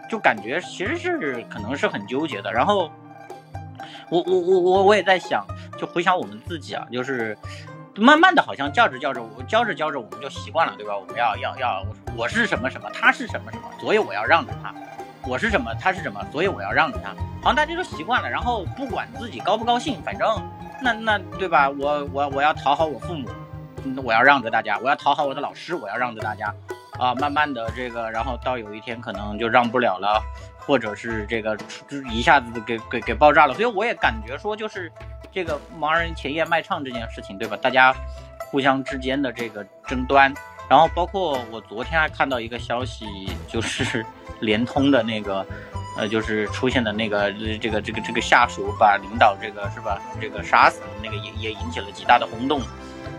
就感觉其实是可能是很纠结的。然后我我我我我也在想，就回想我们自己啊，就是慢慢的好像教着教着，我教着教着我们就习惯了，对吧？我们要要要，我是什么什么，他是什么什么，所以我要让着他。我是什么，他是什么，所以我要让着他。好像大家都习惯了，然后不管自己高不高兴，反正。那那对吧？我我我要讨好我父母，我要让着大家；我要讨好我的老师，我要让着大家。啊，慢慢的这个，然后到有一天可能就让不了了，或者是这个一下子给给给爆炸了。所以我也感觉说，就是这个盲人前夜卖唱这件事情，对吧？大家互相之间的这个争端，然后包括我昨天还看到一个消息，就是 联通的那个。呃，就是出现的那个这个这个这个下属把领导这个是吧，这个杀死那个也也引起了极大的轰动，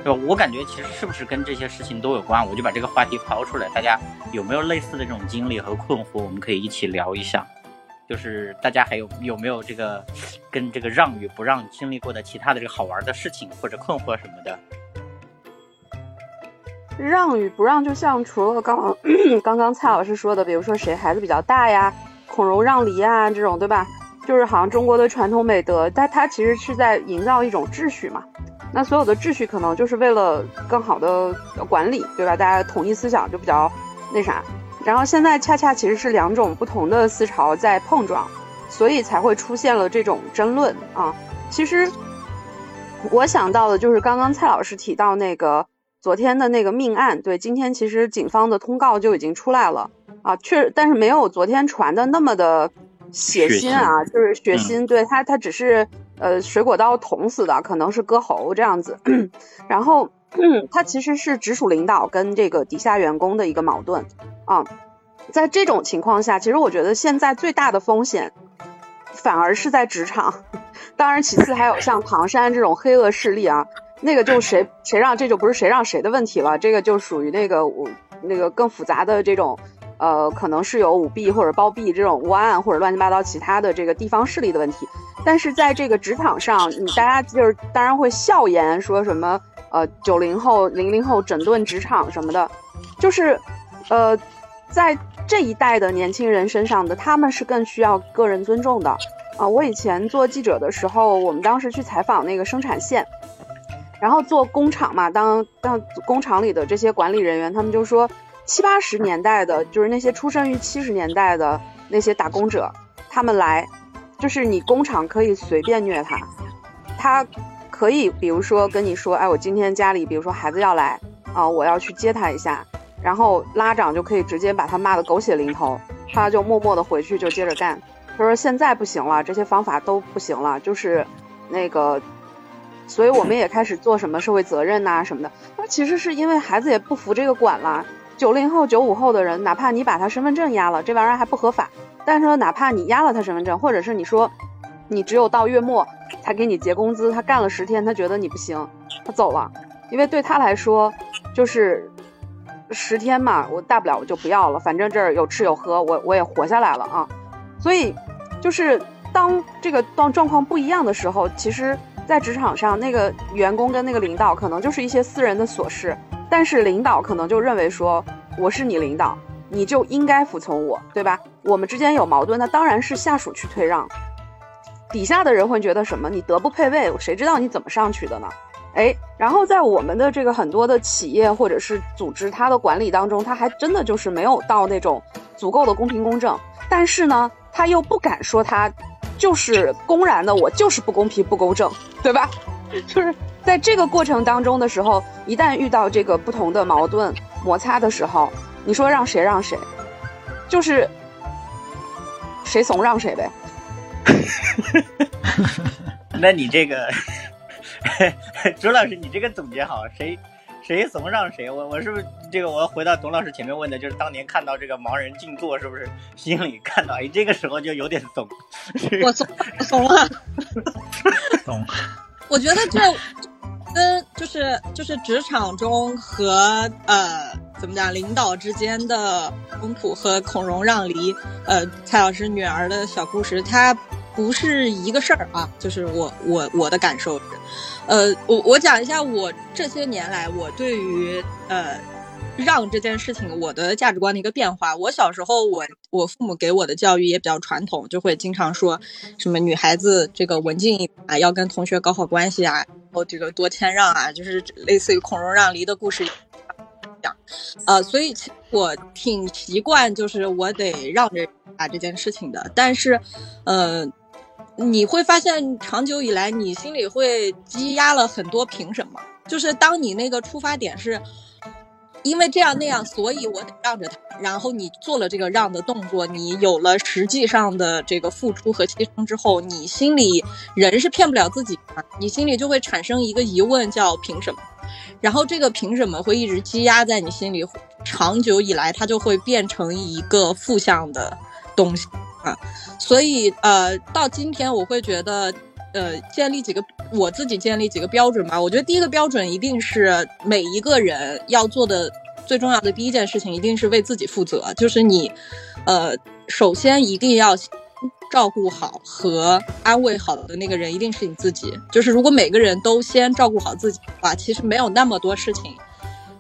对吧？我感觉其实是不是跟这些事情都有关？我就把这个话题抛出来，大家有没有类似的这种经历和困惑？我们可以一起聊一下。就是大家还有有没有这个跟这个让与不让经历过的其他的这个好玩的事情或者困惑什么的？让与不让，就像除了刚 刚刚蔡老师说的，比如说谁孩子比较大呀？孔融让梨啊，这种对吧？就是好像中国的传统美德，但它其实是在营造一种秩序嘛。那所有的秩序可能就是为了更好的管理，对吧？大家统一思想就比较那啥。然后现在恰恰其实是两种不同的思潮在碰撞，所以才会出现了这种争论啊。其实我想到的就是刚刚蔡老师提到那个昨天的那个命案，对，今天其实警方的通告就已经出来了。啊，确，但是没有昨天传的那么的血腥啊，就是血腥。对他，他只是呃水果刀捅死的，可能是割喉这样子。然后他其实是直属领导跟这个底下员工的一个矛盾啊。在这种情况下，其实我觉得现在最大的风险反而是在职场。当然，其次还有像唐山这种黑恶势力啊，那个就谁谁让这就不是谁让谁的问题了，这个就属于那个我那个更复杂的这种。呃，可能是有舞弊或者包庇这种窝案，或者乱七八糟其他的这个地方势力的问题。但是在这个职场上，你大家就是当然会笑言说什么呃九零后、零零后整顿职场什么的，就是呃在这一代的年轻人身上的，他们是更需要个人尊重的啊。我以前做记者的时候，我们当时去采访那个生产线，然后做工厂嘛，当当工厂里的这些管理人员，他们就说。七八十年代的，就是那些出生于七十年代的那些打工者，他们来，就是你工厂可以随便虐他，他可以比如说跟你说，哎，我今天家里比如说孩子要来啊，我要去接他一下，然后拉长就可以直接把他骂得狗血淋头，他就默默的回去就接着干。他说现在不行了，这些方法都不行了，就是那个，所以我们也开始做什么社会责任呐什么的。他其实是因为孩子也不服这个管了。九零后、九五后的人，哪怕你把他身份证压了，这玩意儿还不合法。但是说，哪怕你压了他身份证，或者是你说，你只有到月末才给你结工资，他干了十天，他觉得你不行，他走了。因为对他来说，就是十天嘛，我大不了我就不要了，反正这儿有吃有喝，我我也活下来了啊。所以，就是当这个当状况不一样的时候，其实，在职场上，那个员工跟那个领导可能就是一些私人的琐事，但是领导可能就认为说，我是你领导，你就应该服从我，对吧？我们之间有矛盾，那当然是下属去退让，底下的人会觉得什么？你德不配位，谁知道你怎么上去的呢？哎，然后在我们的这个很多的企业或者是组织，它的管理当中，它还真的就是没有到那种足够的公平公正，但是呢，他又不敢说他就是公然的，我就是不公平不公正，对吧？就是在这个过程当中的时候，一旦遇到这个不同的矛盾摩擦的时候，你说让谁让谁，就是谁怂让谁呗。那你这个。朱老师，你这个总结好，谁谁怂让谁？我我是不是这个？我要回到董老师前面问的，就是当年看到这个盲人静坐，是不是心里看到哎，这个时候就有点怂？我怂，我怂了，怂。我觉得这跟就是就是职场中和呃怎么讲领导之间的冲突和孔融让梨，呃蔡老师女儿的小故事，它不是一个事儿啊。就是我我我的感受是。呃，我我讲一下我这些年来我对于呃让这件事情我的价值观的一个变化。我小时候，我我父母给我的教育也比较传统，就会经常说什么女孩子这个文静啊，要跟同学搞好关系啊，哦这个多谦让啊，就是类似于孔融让梨的故事讲。呃，所以我挺习惯就是我得让着啊这件事情的，但是，呃。你会发现，长久以来，你心里会积压了很多凭什么？就是当你那个出发点是，因为这样那样，所以我得让着他。然后你做了这个让的动作，你有了实际上的这个付出和牺牲之后，你心里人是骗不了自己的，你心里就会产生一个疑问，叫凭什么？然后这个凭什么会一直积压在你心里，长久以来，它就会变成一个负向的东西。啊，所以呃，到今天我会觉得，呃，建立几个我自己建立几个标准吧。我觉得第一个标准一定是每一个人要做的最重要的第一件事情，一定是为自己负责。就是你，呃，首先一定要照顾好和安慰好的那个人，一定是你自己。就是如果每个人都先照顾好自己的话，其实没有那么多事情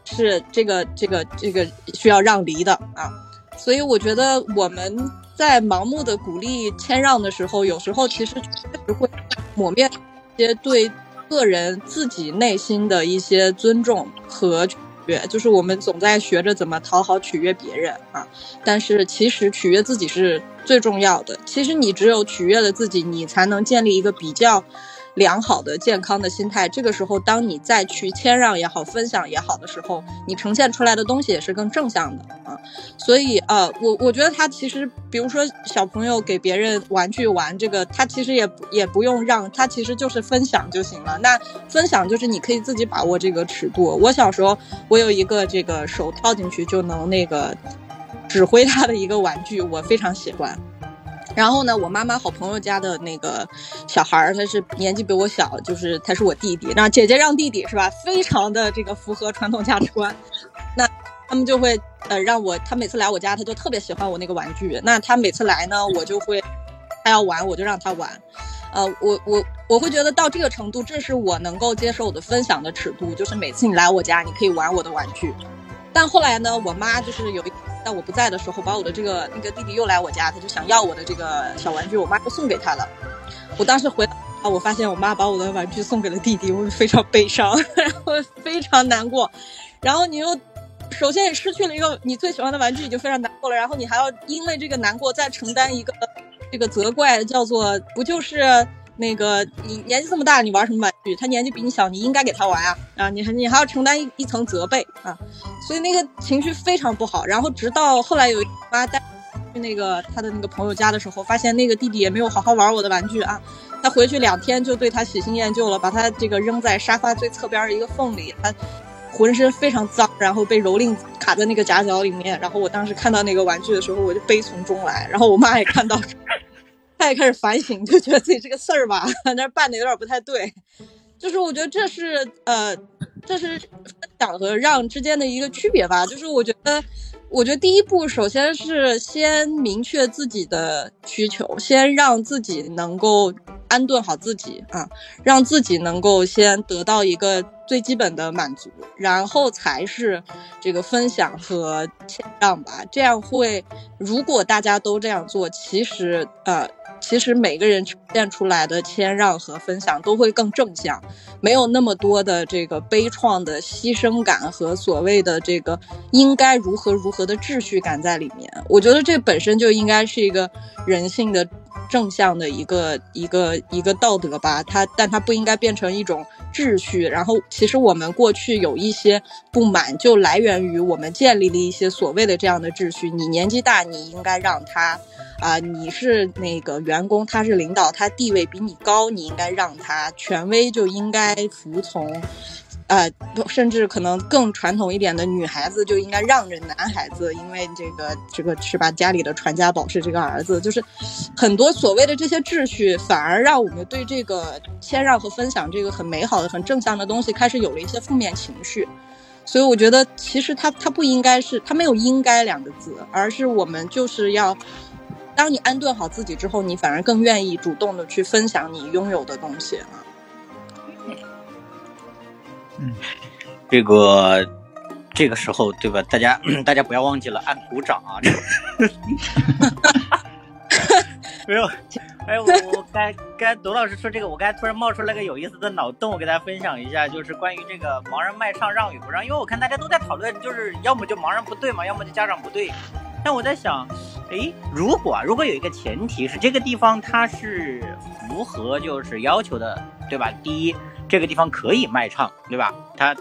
是这个这个这个需要让梨的啊。所以我觉得我们。在盲目的鼓励谦让的时候，有时候其实确实会抹灭一些对个人自己内心的一些尊重和取悦。就是我们总在学着怎么讨好取悦别人啊，但是其实取悦自己是最重要的。其实你只有取悦了自己，你才能建立一个比较。良好的、健康的心态，这个时候，当你再去谦让也好、分享也好的时候，你呈现出来的东西也是更正向的啊。所以，呃，我我觉得他其实，比如说小朋友给别人玩具玩这个，他其实也也不用让，他其实就是分享就行了。那分享就是你可以自己把握这个尺度。我小时候，我有一个这个手套进去就能那个指挥他的一个玩具，我非常喜欢。然后呢，我妈妈好朋友家的那个小孩儿，他是年纪比我小，就是他是我弟弟。那姐姐让弟弟是吧？非常的这个符合传统价值观。那他们就会呃让我，他每次来我家，他就特别喜欢我那个玩具。那他每次来呢，我就会他要玩，我就让他玩。呃，我我我会觉得到这个程度，这是我能够接受的分享的尺度，就是每次你来我家，你可以玩我的玩具。但后来呢，我妈就是有一。但我不在的时候，把我的这个那个弟弟又来我家，他就想要我的这个小玩具，我妈就送给他了。我当时回啊，我发现我妈把我的玩具送给了弟弟，我非常悲伤，然后非常难过。然后你又首先也失去了一个你最喜欢的玩具，已经非常难过了，然后你还要因为这个难过再承担一个这个责怪，叫做不就是。那个，你年纪这么大，你玩什么玩具？他年纪比你小，你应该给他玩啊！啊，你还你还要承担一一层责备啊，所以那个情绪非常不好。然后直到后来有妈带去那个他的那个朋友家的时候，发现那个弟弟也没有好好玩我的玩具啊。他回去两天就对他喜新厌旧了，把他这个扔在沙发最侧边的一个缝里，他浑身非常脏，然后被蹂躏卡在那个夹角里面。然后我当时看到那个玩具的时候，我就悲从中来。然后我妈也看到。他也开始反省，就觉得自己这个事儿吧，那办的有点不太对。就是我觉得这是呃，这是分享和让之间的一个区别吧。就是我觉得我觉得第一步首先是先明确自己的需求，先让自己能够安顿好自己啊，让自己能够先得到一个最基本的满足，然后才是这个分享和谦让吧。这样会，如果大家都这样做，其实呃。其实每个人呈现出来的谦让和分享都会更正向，没有那么多的这个悲怆的牺牲感和所谓的这个应该如何如何的秩序感在里面。我觉得这本身就应该是一个人性的正向的一个一个一个道德吧。它，但它不应该变成一种秩序。然后，其实我们过去有一些不满，就来源于我们建立了一些所谓的这样的秩序。你年纪大，你应该让他。啊，你是那个员工，他是领导，他地位比你高，你应该让他权威就应该服从，呃，甚至可能更传统一点的女孩子就应该让着男孩子，因为这个这个是吧？家里的传家宝是这个儿子，就是很多所谓的这些秩序，反而让我们对这个谦让和分享这个很美好的、很正向的东西开始有了一些负面情绪。所以我觉得，其实他他不应该是他没有应该两个字，而是我们就是要。当你安顿好自己之后，你反而更愿意主动的去分享你拥有的东西啊。嗯，这个这个时候对吧？大家 大家不要忘记了按鼓掌啊！没有，哎，我我该该董老师说这个，我刚才突然冒出来个有意思的脑洞，我给大家分享一下，就是关于这个盲人卖唱让与不让，因为我看大家都在讨论，就是要么就盲人不对嘛，要么就家长不对。但我在想，哎，如果如果有一个前提是这个地方它是符合就是要求的，对吧？第一，这个地方可以卖唱，对吧？他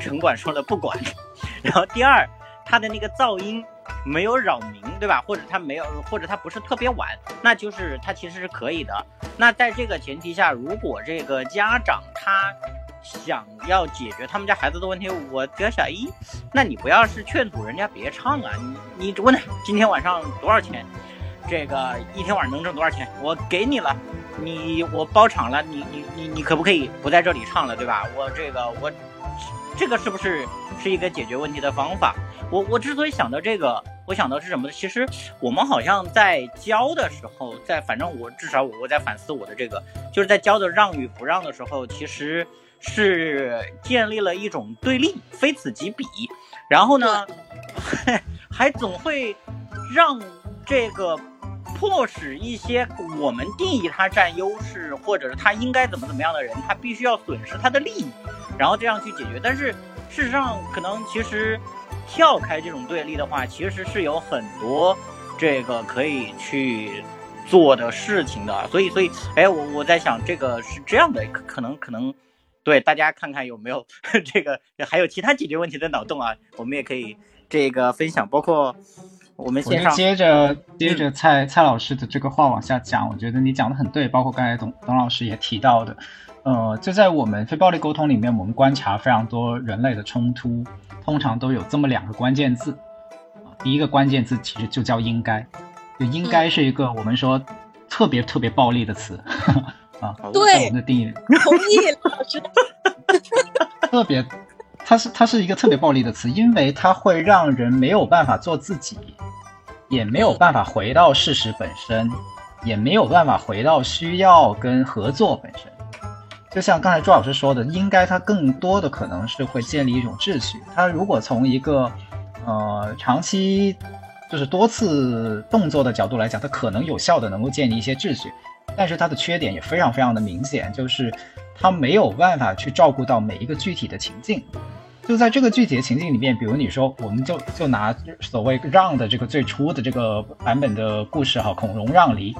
城管说了不管。然后第二，它的那个噪音没有扰民，对吧？或者它没有，或者它不是特别晚，那就是它其实是可以的。那在这个前提下，如果这个家长他。想要解决他们家孩子的问题，我比较想，咦，那你不要是劝阻人家别唱啊，你你问他今天晚上多少钱？这个一天晚上能挣多少钱？我给你了，你我包场了，你你你你可不可以不在这里唱了，对吧？我这个我这个是不是是一个解决问题的方法？我我之所以想到这个，我想到是什么呢？其实我们好像在教的时候，在反正我至少我我在反思我的这个，就是在教的让与不让的时候，其实。是建立了一种对立，非此即彼，然后呢，还总会让这个迫使一些我们定义他占优势，或者是他应该怎么怎么样的人，他必须要损失他的利益，然后这样去解决。但是事实上，可能其实跳开这种对立的话，其实是有很多这个可以去做的事情的。所以，所以，哎，我我在想，这个是这样的，可能，可能。对，大家看看有没有 这个，还有其他解决问题的脑洞啊？我们也可以这个分享，包括我们先上。接着接着蔡蔡老师的这个话往下讲，我觉得你讲的很对，包括刚才董董老师也提到的，呃，就在我们非暴力沟通里面，我们观察非常多人类的冲突，通常都有这么两个关键字啊，第一个关键字其实就叫应该，就应该是一个我们说特别特别暴力的词。啊，对，的定义同意老师。特别，它是它是一个特别暴力的词，因为它会让人没有办法做自己，也没有办法回到事实本身，也没有办法回到需要跟合作本身。就像刚才朱老师说的，应该它更多的可能是会建立一种秩序。它如果从一个呃长期就是多次动作的角度来讲，它可能有效的能够建立一些秩序。但是它的缺点也非常非常的明显，就是它没有办法去照顾到每一个具体的情境。就在这个具体的情境里面，比如你说，我们就就拿所谓让的这个最初的这个版本的故事哈，孔融让梨，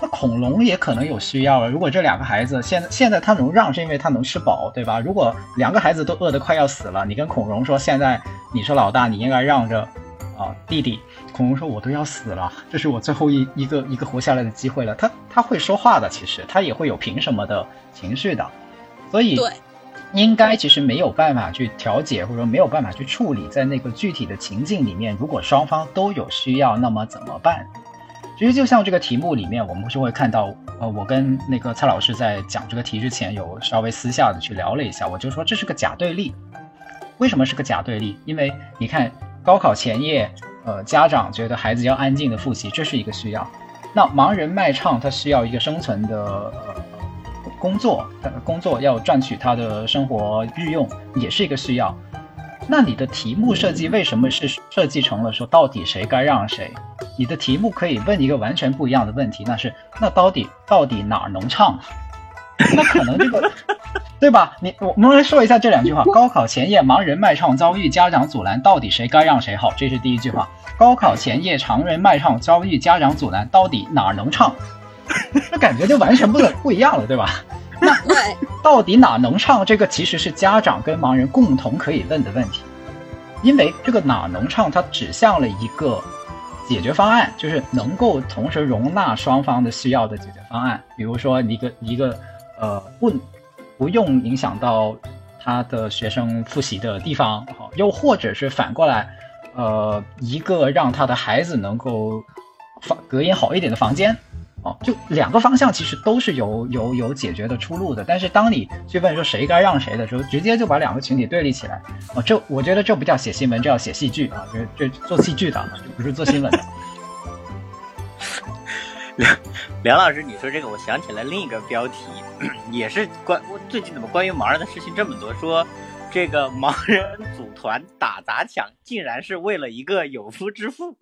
那孔融也可能有需要了。如果这两个孩子现在现在他能让，是因为他能吃饱，对吧？如果两个孩子都饿得快要死了，你跟孔融说，现在你是老大，你应该让着啊弟弟。孔融说：“我都要死了，这是我最后一一个一个活下来的机会了。”他他会说话的，其实他也会有凭什么的情绪的，所以应该其实没有办法去调解，或者说没有办法去处理在那个具体的情境里面。如果双方都有需要，那么怎么办？其实就像这个题目里面，我们就会看到，呃，我跟那个蔡老师在讲这个题之前，有稍微私下的去聊了一下，我就说这是个假对立。为什么是个假对立？因为你看高考前夜。呃家长觉得孩子要安静的复习，这是一个需要。那盲人卖唱，他需要一个生存的呃工作，工作要赚取他的生活日用，也是一个需要。那你的题目设计为什么是设计成了说到底谁该让谁？你的题目可以问一个完全不一样的问题，那是那到底到底哪儿能唱？那可能这个对吧？你我们来说一下这两句话：高考前夜盲人卖唱遭遇家长阻拦，到底谁该让谁好？这是第一句话。高考前夜常人卖唱遭遇家长阻拦，到底哪儿能唱？那感觉就完全不不一样了，对吧？那对，到底哪能唱？这个其实是家长跟盲人共同可以问的问题，因为这个哪能唱，它指向了一个解决方案，就是能够同时容纳双方的需要的解决方案。比如说一个一个呃不不用影响到他的学生复习的地方，好，又或者是反过来，呃，一个让他的孩子能够房隔音好一点的房间。哦，就两个方向其实都是有 有有解决的出路的，但是当你去问说谁该让谁的时候，直接就把两个群体对立起来，哦，这我觉得这不叫写新闻，这叫写戏剧啊，这这做戏剧的，就不是做新闻的。梁 梁老师，你说这个，我想起来另一个标题，也是关我最近怎么关于盲人的事情这么多，说这个盲人组团打砸抢，竟然是为了一个有夫之妇。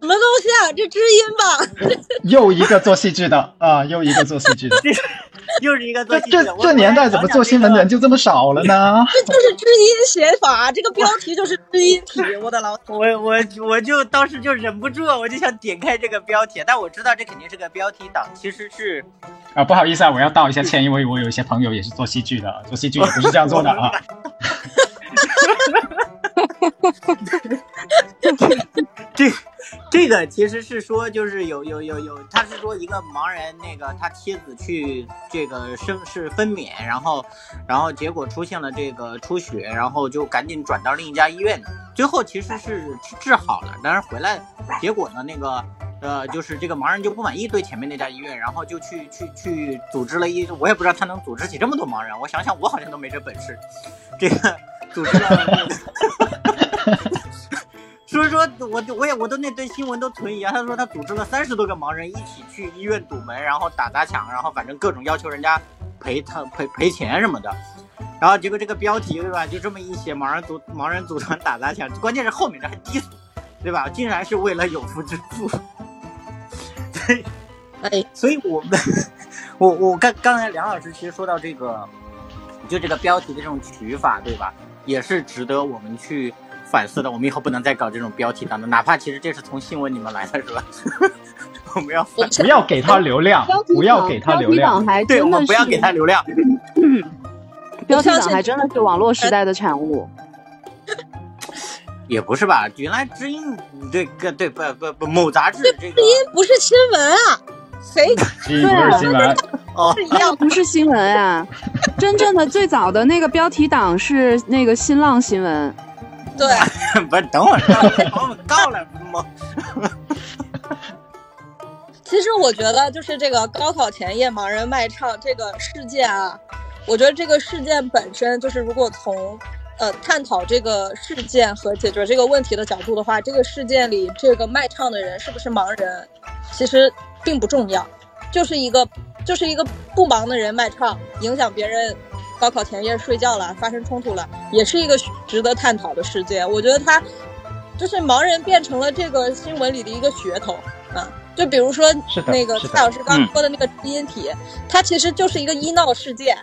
什么东西啊？这知音吧？又一个做戏剧的啊，又一个做戏剧的，又是一个做戏剧的。这这年代怎么做新闻的人就这么少了呢？这就是知音写法，这个标题就是知音体。我的老，我我我就当时就忍不住，我就想点开这个标题，但我知道这肯定是个标题党，其实是啊，不好意思啊，我要道一下歉，因为我有一些朋友也是做戏剧的，做戏剧也不是这样做的啊。哈哈哈这这个其实是说，就是有有有有，他是说一个盲人，那个他妻子去这个生是分娩，然后然后结果出现了这个出血，然后就赶紧转到另一家医院，最后其实是治好了，但是回来结果呢，那个呃就是这个盲人就不满意对前面那家医院，然后就去去去组织了一，我也不知道他能组织起这么多盲人，我想想我好像都没这本事，这个。组织了，所以说，我我也我都那堆新闻都存疑啊。他说他组织了三十多个盲人一起去医院堵门，然后打砸抢，然后反正各种要求人家赔他赔赔钱什么的。然后结果这个标题对吧，就这么一写，盲人组盲人组团打砸抢，关键是后面的还低俗，对吧？竟然是为了有夫之妇。对，哎，所以我们我我刚刚才梁老师其实说到这个，就这个标题的这种取法，对吧？也是值得我们去反思的。我们以后不能再搞这种标题党的，哪怕其实这是从新闻里面来的，是吧？我们要不要给他流量？不要给他流量。对，我们不要给他流量。标题党还真的是网络时代的产物。也不是吧？原来知音对个对不不不某杂志这个知音不是新闻啊。谁？对啊是新闻哦，一样不是新闻啊！真正的最早的那个标题党是那个新浪新闻。对，不是等会儿把我们告了吗？其实我觉得，就是这个高考前夜盲人卖唱这个事件啊，我觉得这个事件本身就是，如果从呃探讨这个事件和解决这个问题的角度的话，这个事件里这个卖唱的人是不是盲人，其实。并不重要，就是一个就是一个不忙的人卖唱，影响别人高考前夜睡觉了，发生冲突了，也是一个值得探讨的事件。我觉得他就是盲人变成了这个新闻里的一个噱头啊。就比如说那个蔡老师刚说的那个基因体，它其实就是一个医闹事件，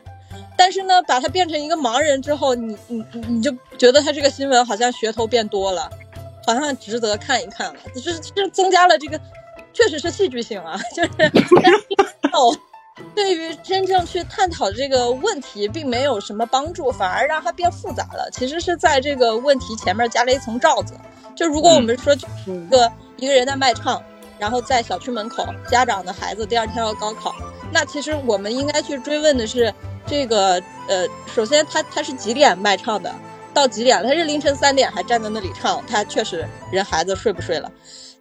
但是呢，把它变成一个盲人之后，你你你就觉得他这个新闻好像噱头变多了，好像值得看一看了，就是就增加了这个。确实是戏剧性啊，就是哦，对于真正去探讨这个问题，并没有什么帮助，反而让它变复杂了。其实是在这个问题前面加了一层罩子。就如果我们说一个一个人在卖唱，然后在小区门口，家长的孩子第二天要高考，那其实我们应该去追问的是，这个呃，首先他他是几点卖唱的？到几点了？他是凌晨三点还站在那里唱？他确实人孩子睡不睡了？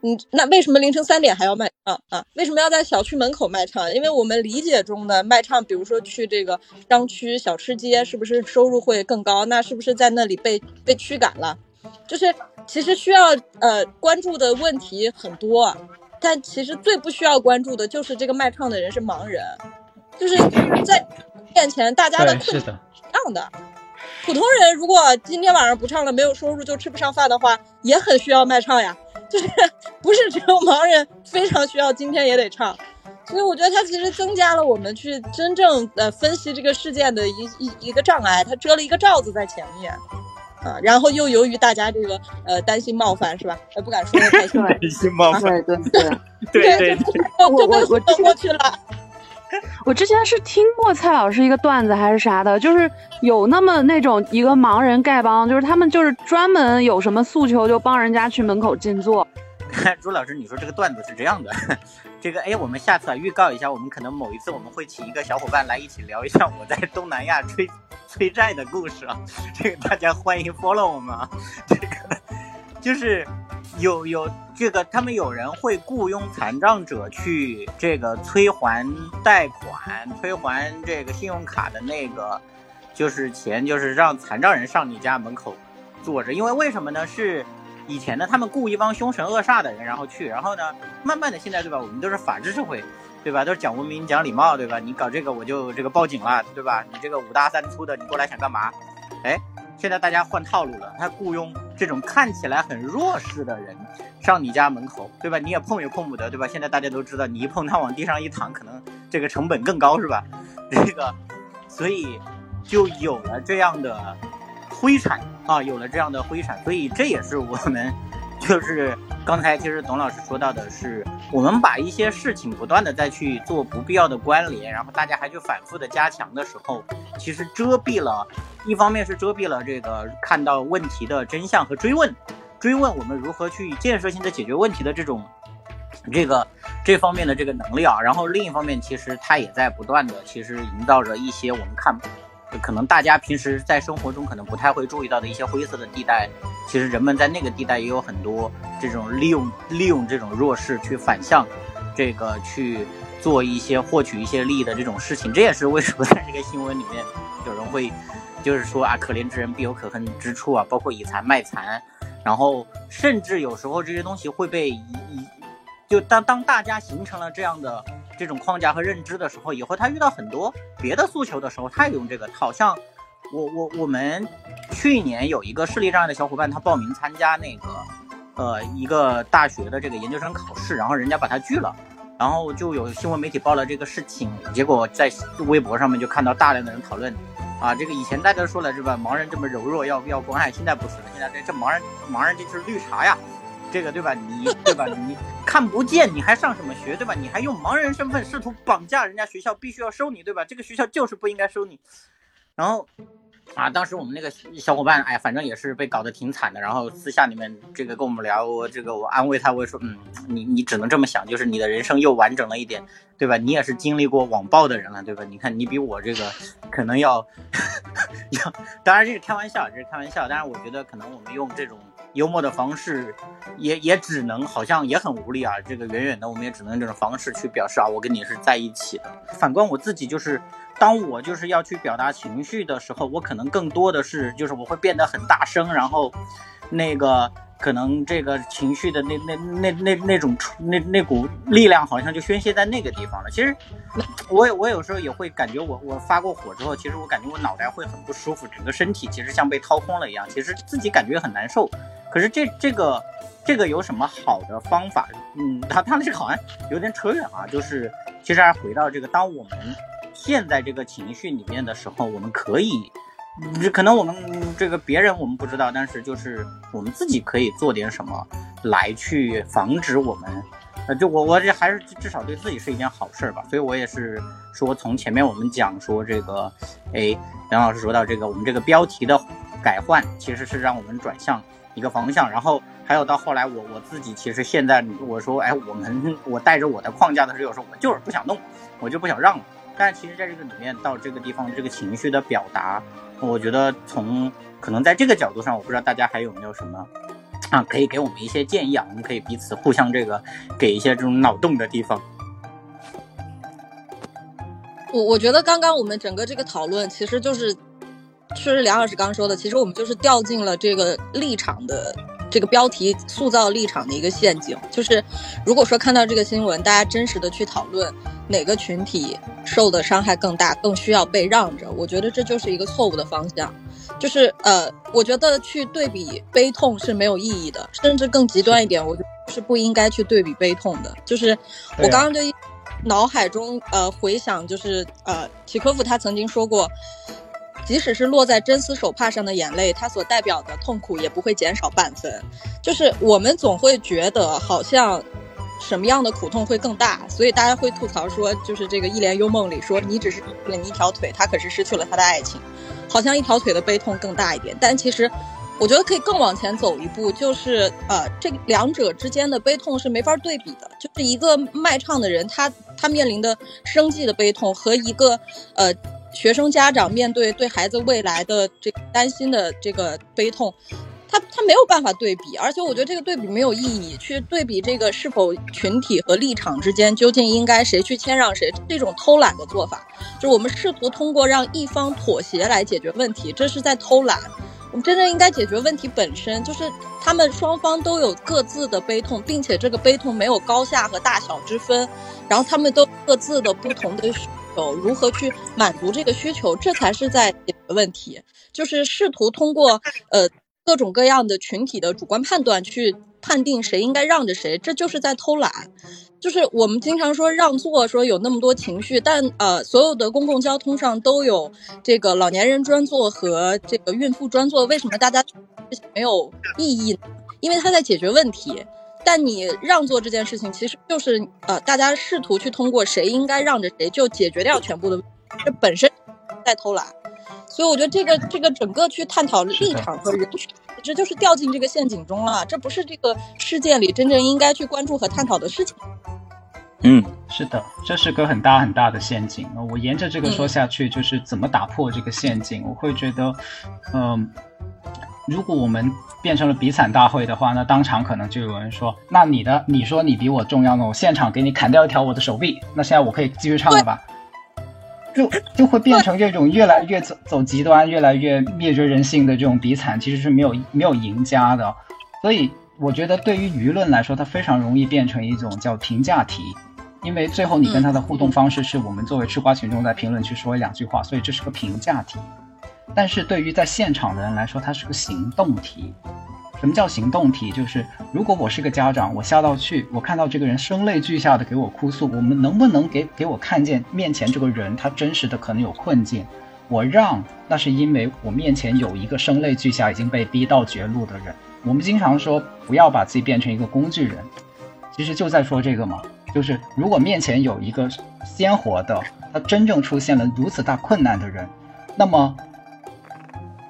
嗯，那为什么凌晨三点还要卖唱啊？为什么要在小区门口卖唱？因为我们理解中的卖唱，比如说去这个商区小吃街，是不是收入会更高？那是不是在那里被被驱赶了？就是其实需要呃关注的问题很多，但其实最不需要关注的就是这个卖唱的人是盲人，就是在面前大家的困是的，一样的。普通人如果今天晚上不唱了，没有收入就吃不上饭的话，也很需要卖唱呀。就是不是只有盲人非常需要今天也得唱，所以我觉得它其实增加了我们去真正呃分析这个事件的一一一个障碍，它遮了一个罩子在前面，啊，然后又由于大家这个呃担心冒犯是吧？呃不敢说的太凶，担心冒犯，对对对。对对对，就就被糊弄过去了。我之前是听过蔡老师一个段子还是啥的，就是有那么那种一个盲人丐帮，就是他们就是专门有什么诉求就帮人家去门口静坐。朱老师，你说这个段子是这样的，这个哎，我们下次啊预告一下，我们可能某一次我们会请一个小伙伴来一起聊一下我在东南亚催催债的故事啊，这个大家欢迎 follow 我们啊，这个就是有有这个他们有人会雇佣残障者去这个催还贷款、催还这个信用卡的那个就是钱，就是让残障人上你家门口坐着，因为为什么呢？是。以前呢，他们雇一帮凶神恶煞的人，然后去，然后呢，慢慢的现在对吧，我们都是法治社会，对吧？都是讲文明、讲礼貌，对吧？你搞这个我就这个报警了，对吧？你这个五大三粗的，你过来想干嘛？哎，现在大家换套路了，他雇佣这种看起来很弱势的人上你家门口，对吧？你也碰也碰不得，对吧？现在大家都知道，你一碰他往地上一躺，可能这个成本更高，是吧？这个，所以就有了这样的。灰产啊，有了这样的灰产，所以这也是我们，就是刚才其实董老师说到的是，我们把一些事情不断的再去做不必要的关联，然后大家还去反复的加强的时候，其实遮蔽了，一方面是遮蔽了这个看到问题的真相和追问，追问我们如何去建设性的解决问题的这种，这个这方面的这个能力啊，然后另一方面，其实它也在不断的其实营造着一些我们看。可能大家平时在生活中可能不太会注意到的一些灰色的地带，其实人们在那个地带也有很多这种利用利用这种弱势去反向，这个去做一些获取一些利益的这种事情。这也是为什么在这个新闻里面有人会就是说啊，可怜之人必有可恨之处啊，包括以残卖残，然后甚至有时候这些东西会被以以就当当大家形成了这样的。这种框架和认知的时候，以后他遇到很多别的诉求的时候，他也用这个套。像我我我们去年有一个视力障碍的小伙伴，他报名参加那个呃一个大学的这个研究生考试，然后人家把他拒了，然后就有新闻媒体报了这个事情，结果在微博上面就看到大量的人讨论啊，这个以前大家都说了是吧，盲人这么柔弱要要关爱，现在不是了，现在这这盲人盲人这就是绿茶呀。这个对吧？你对吧？你看不见，你还上什么学对吧？你还用盲人身份试图绑架人家学校，必须要收你对吧？这个学校就是不应该收你。然后啊，当时我们那个小伙伴，哎，反正也是被搞得挺惨的。然后私下里面这个跟我们聊，我这个我安慰他，我说，嗯，你你只能这么想，就是你的人生又完整了一点，对吧？你也是经历过网暴的人了，对吧？你看你比我这个可能要 要，当然这是开玩笑，这是开玩笑。当然我觉得可能我们用这种。幽默的方式，也也只能好像也很无力啊。这个远远的，我们也只能用这种方式去表示啊，我跟你是在一起的。反观我自己，就是当我就是要去表达情绪的时候，我可能更多的是就是我会变得很大声，然后那个。可能这个情绪的那那那那那种那那股力量好像就宣泄在那个地方了。其实，我我有时候也会感觉我我发过火之后，其实我感觉我脑袋会很不舒服，整个身体其实像被掏空了一样，其实自己感觉很难受。可是这这个这个有什么好的方法？嗯，他他那个好像有点扯远啊。就是其实还回到这个，当我们陷在这个情绪里面的时候，我们可以。可能我们这个别人我们不知道，但是就是我们自己可以做点什么来去防止我们，呃，就我我这还是至少对自己是一件好事吧。所以我也是说，从前面我们讲说这个，哎，杨老师说到这个，我们这个标题的改换其实是让我们转向一个方向。然后还有到后来，我我自己其实现在我说，哎，我们我带着我的框架的时候，有时候我就是不想弄，我就不想让了。但其实在这个里面到这个地方，这个情绪的表达。我觉得从可能在这个角度上，我不知道大家还有没有什么啊，可以给我们一些建议啊，我们可以彼此互相这个给一些这种脑洞的地方。我我觉得刚刚我们整个这个讨论，其实就是是梁老师刚说的，其实我们就是掉进了这个立场的这个标题塑造立场的一个陷阱。就是如果说看到这个新闻，大家真实的去讨论哪个群体受的伤害更大，更需要被让着，我觉得这就是一个错误的方向。就是呃，我觉得去对比悲痛是没有意义的，甚至更极端一点，我觉得是不应该去对比悲痛的。就是我刚刚就脑海中呃回想，就是呃契科夫他曾经说过，即使是落在真丝手帕上的眼泪，它所代表的痛苦也不会减少半分。就是我们总会觉得好像什么样的苦痛会更大，所以大家会吐槽说，就是这个《一帘幽梦》里说，你只是了你一条腿，他可是失去了他的爱情。好像一条腿的悲痛更大一点，但其实，我觉得可以更往前走一步，就是呃，这两者之间的悲痛是没法对比的。就是一个卖唱的人，他他面临的生计的悲痛，和一个呃学生家长面对对孩子未来的这担心的这个悲痛。他他没有办法对比，而且我觉得这个对比没有意义。去对比这个是否群体和立场之间究竟应该谁去谦让谁，这种偷懒的做法，就是我们试图通过让一方妥协来解决问题，这是在偷懒。我们真正应该解决问题本身，就是他们双方都有各自的悲痛，并且这个悲痛没有高下和大小之分，然后他们都各自的不同的求，如何去满足这个需求，这才是在解决问题。就是试图通过呃。各种各样的群体的主观判断去判定谁应该让着谁，这就是在偷懒。就是我们经常说让座，说有那么多情绪，但呃，所有的公共交通上都有这个老年人专座和这个孕妇专座，为什么大家没有意义？因为他在解决问题。但你让座这件事情，其实就是呃，大家试图去通过谁应该让着谁，就解决掉全部的，这本身在偷懒。所以我觉得这个这个整个去探讨立场和人群，这就是掉进这个陷阱中了。这不是这个事件里真正应该去关注和探讨的事情。嗯，是的，这是个很大很大的陷阱。我沿着这个说下去，就是怎么打破这个陷阱。我会觉得，嗯，如果我们变成了比惨大会的话，那当场可能就有人说：“那你的，你说你比我重要呢？我现场给你砍掉一条我的手臂，那现在我可以继续唱了吧？”就就会变成这种越来越走走极端、越来越灭绝人性的这种比惨，其实是没有没有赢家的。所以我觉得对于舆论来说，它非常容易变成一种叫评价题，因为最后你跟他的互动方式是我们作为吃瓜群众在评论区说两句话，所以这是个评价题。但是对于在现场的人来说，它是个行动题。什么叫行动题？就是如果我是个家长，我下到去，我看到这个人声泪俱下的给我哭诉，我们能不能给给我看见面前这个人他真实的可能有困境？我让，那是因为我面前有一个声泪俱下已经被逼到绝路的人。我们经常说不要把自己变成一个工具人，其实就在说这个嘛。就是如果面前有一个鲜活的，他真正出现了如此大困难的人，那么。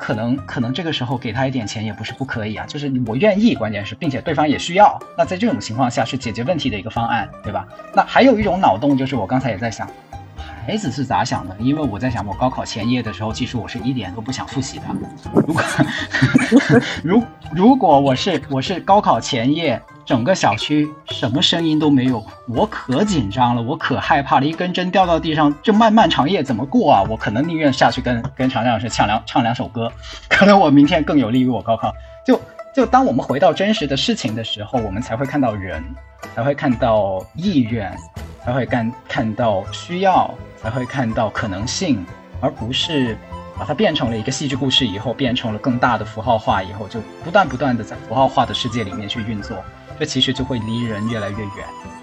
可能可能这个时候给他一点钱也不是不可以啊，就是我愿意，关键是并且对方也需要，那在这种情况下是解决问题的一个方案，对吧？那还有一种脑洞就是我刚才也在想，孩子是咋想的？因为我在想，我高考前夜的时候，其实我是一点都不想复习的。如果 如如果我是我是高考前夜。整个小区什么声音都没有，我可紧张了，我可害怕了。一根针掉到地上，这漫漫长夜怎么过啊？我可能宁愿下去跟跟常亮老师唱两唱两首歌，可能我明天更有利于我高考。就就当我们回到真实的事情的时候，我们才会看到人，才会看到意愿，才会看看到需要，才会看到可能性，而不是把它变成了一个戏剧故事以后，变成了更大的符号化以后，就不断不断的在符号化的世界里面去运作。这其实就会离人越来越远。